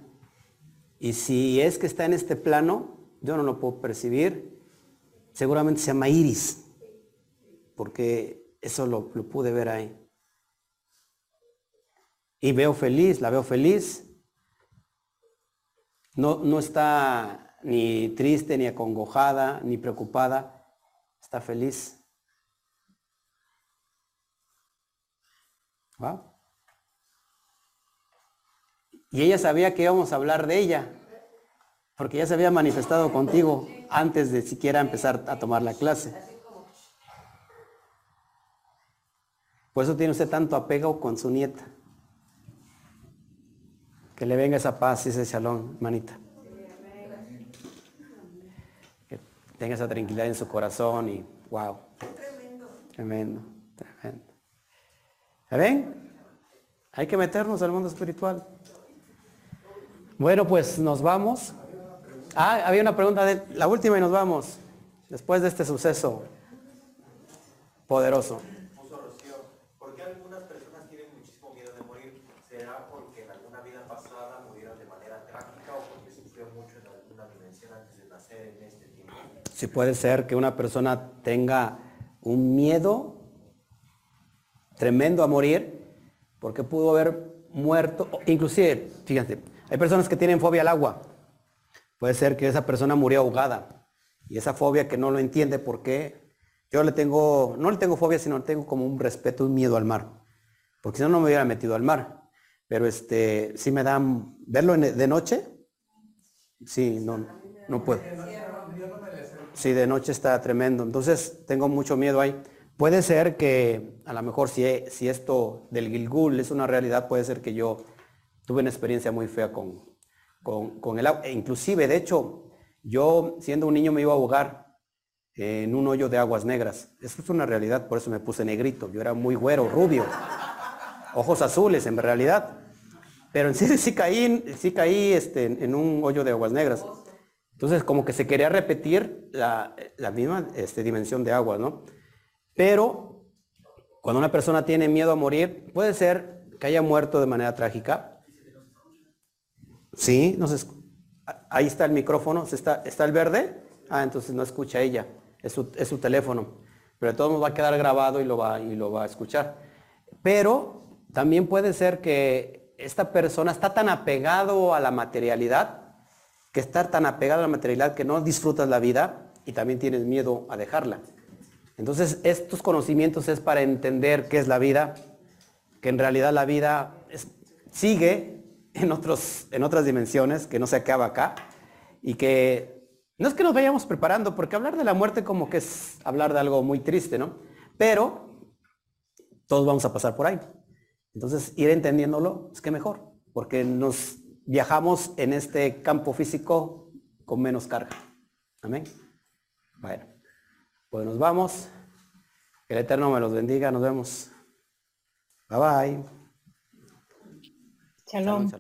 [SPEAKER 1] Y si es que está en este plano, yo no lo puedo percibir, seguramente se llama iris, porque eso lo, lo pude ver ahí. Y veo feliz, la veo feliz. No, no está ni triste, ni acongojada, ni preocupada, está feliz. ¿Va? Y ella sabía que íbamos a hablar de ella, porque ya se había manifestado contigo antes de siquiera empezar a tomar la clase. Por eso tiene usted tanto apego con su nieta. Que le venga esa paz y ese shalom, manita. Que tenga esa tranquilidad en su corazón y wow. Tremendo. Tremendo, tremendo. Ven? Hay que meternos al mundo espiritual. Bueno, pues nos vamos. Ah, había una pregunta de la última y nos vamos. Después de este suceso poderoso.
[SPEAKER 4] ¿Por qué algunas personas tienen muchísimo miedo de morir? ¿Será porque en alguna vida pasada murieron de manera trágica o porque sufrió mucho en alguna dimensión antes de nacer en este tiempo?
[SPEAKER 1] Sí puede ser que una persona tenga un miedo tremendo a morir porque pudo haber muerto, inclusive, fíjense, hay personas que tienen fobia al agua. Puede ser que esa persona murió ahogada. Y esa fobia que no lo entiende por qué. Yo le tengo, no le tengo fobia, sino tengo como un respeto, un miedo al mar. Porque si no, no me hubiera metido al mar. Pero este, sí me da, verlo en, de noche, sí, no, no puedo. Sí, de noche está tremendo. Entonces tengo mucho miedo ahí. Puede ser que a lo mejor si, esto del Gilgul es una realidad, puede ser que yo tuve una experiencia muy fea con, el agua. E inclusive, de hecho, yo siendo un niño me iba a ahogar en un hoyo de aguas negras. Eso es una realidad, por eso me puse negrito. Yo era muy güero, rubio, ojos azules en realidad. Pero sí caí, sí caí este, en un hoyo de aguas negras. Entonces como que se quería repetir la, la misma este, dimensión de agua, ¿no? Pero cuando una persona tiene miedo a morir, puede ser que haya muerto de manera trágica, Sí, ahí está el micrófono, ¿Está, ¿está el verde? Ah, entonces no escucha ella, es su, es su teléfono. Pero de todos modos va a quedar grabado y lo, va, y lo va a escuchar. Pero también puede ser que esta persona está tan apegado a la materialidad, que estar tan apegado a la materialidad que no disfrutas la vida y también tienes miedo a dejarla. Entonces estos conocimientos es para entender qué es la vida, que en realidad la vida sigue en, otros, en otras dimensiones que no se acaba acá y que no es que nos vayamos preparando, porque hablar de la muerte como que es hablar de algo muy triste, ¿no? Pero todos vamos a pasar por ahí. Entonces, ir entendiéndolo es que mejor, porque nos viajamos en este campo físico con menos carga. Amén. Bueno, pues nos vamos. Que el Eterno me los bendiga. Nos vemos. Bye bye.
[SPEAKER 10] Shalom.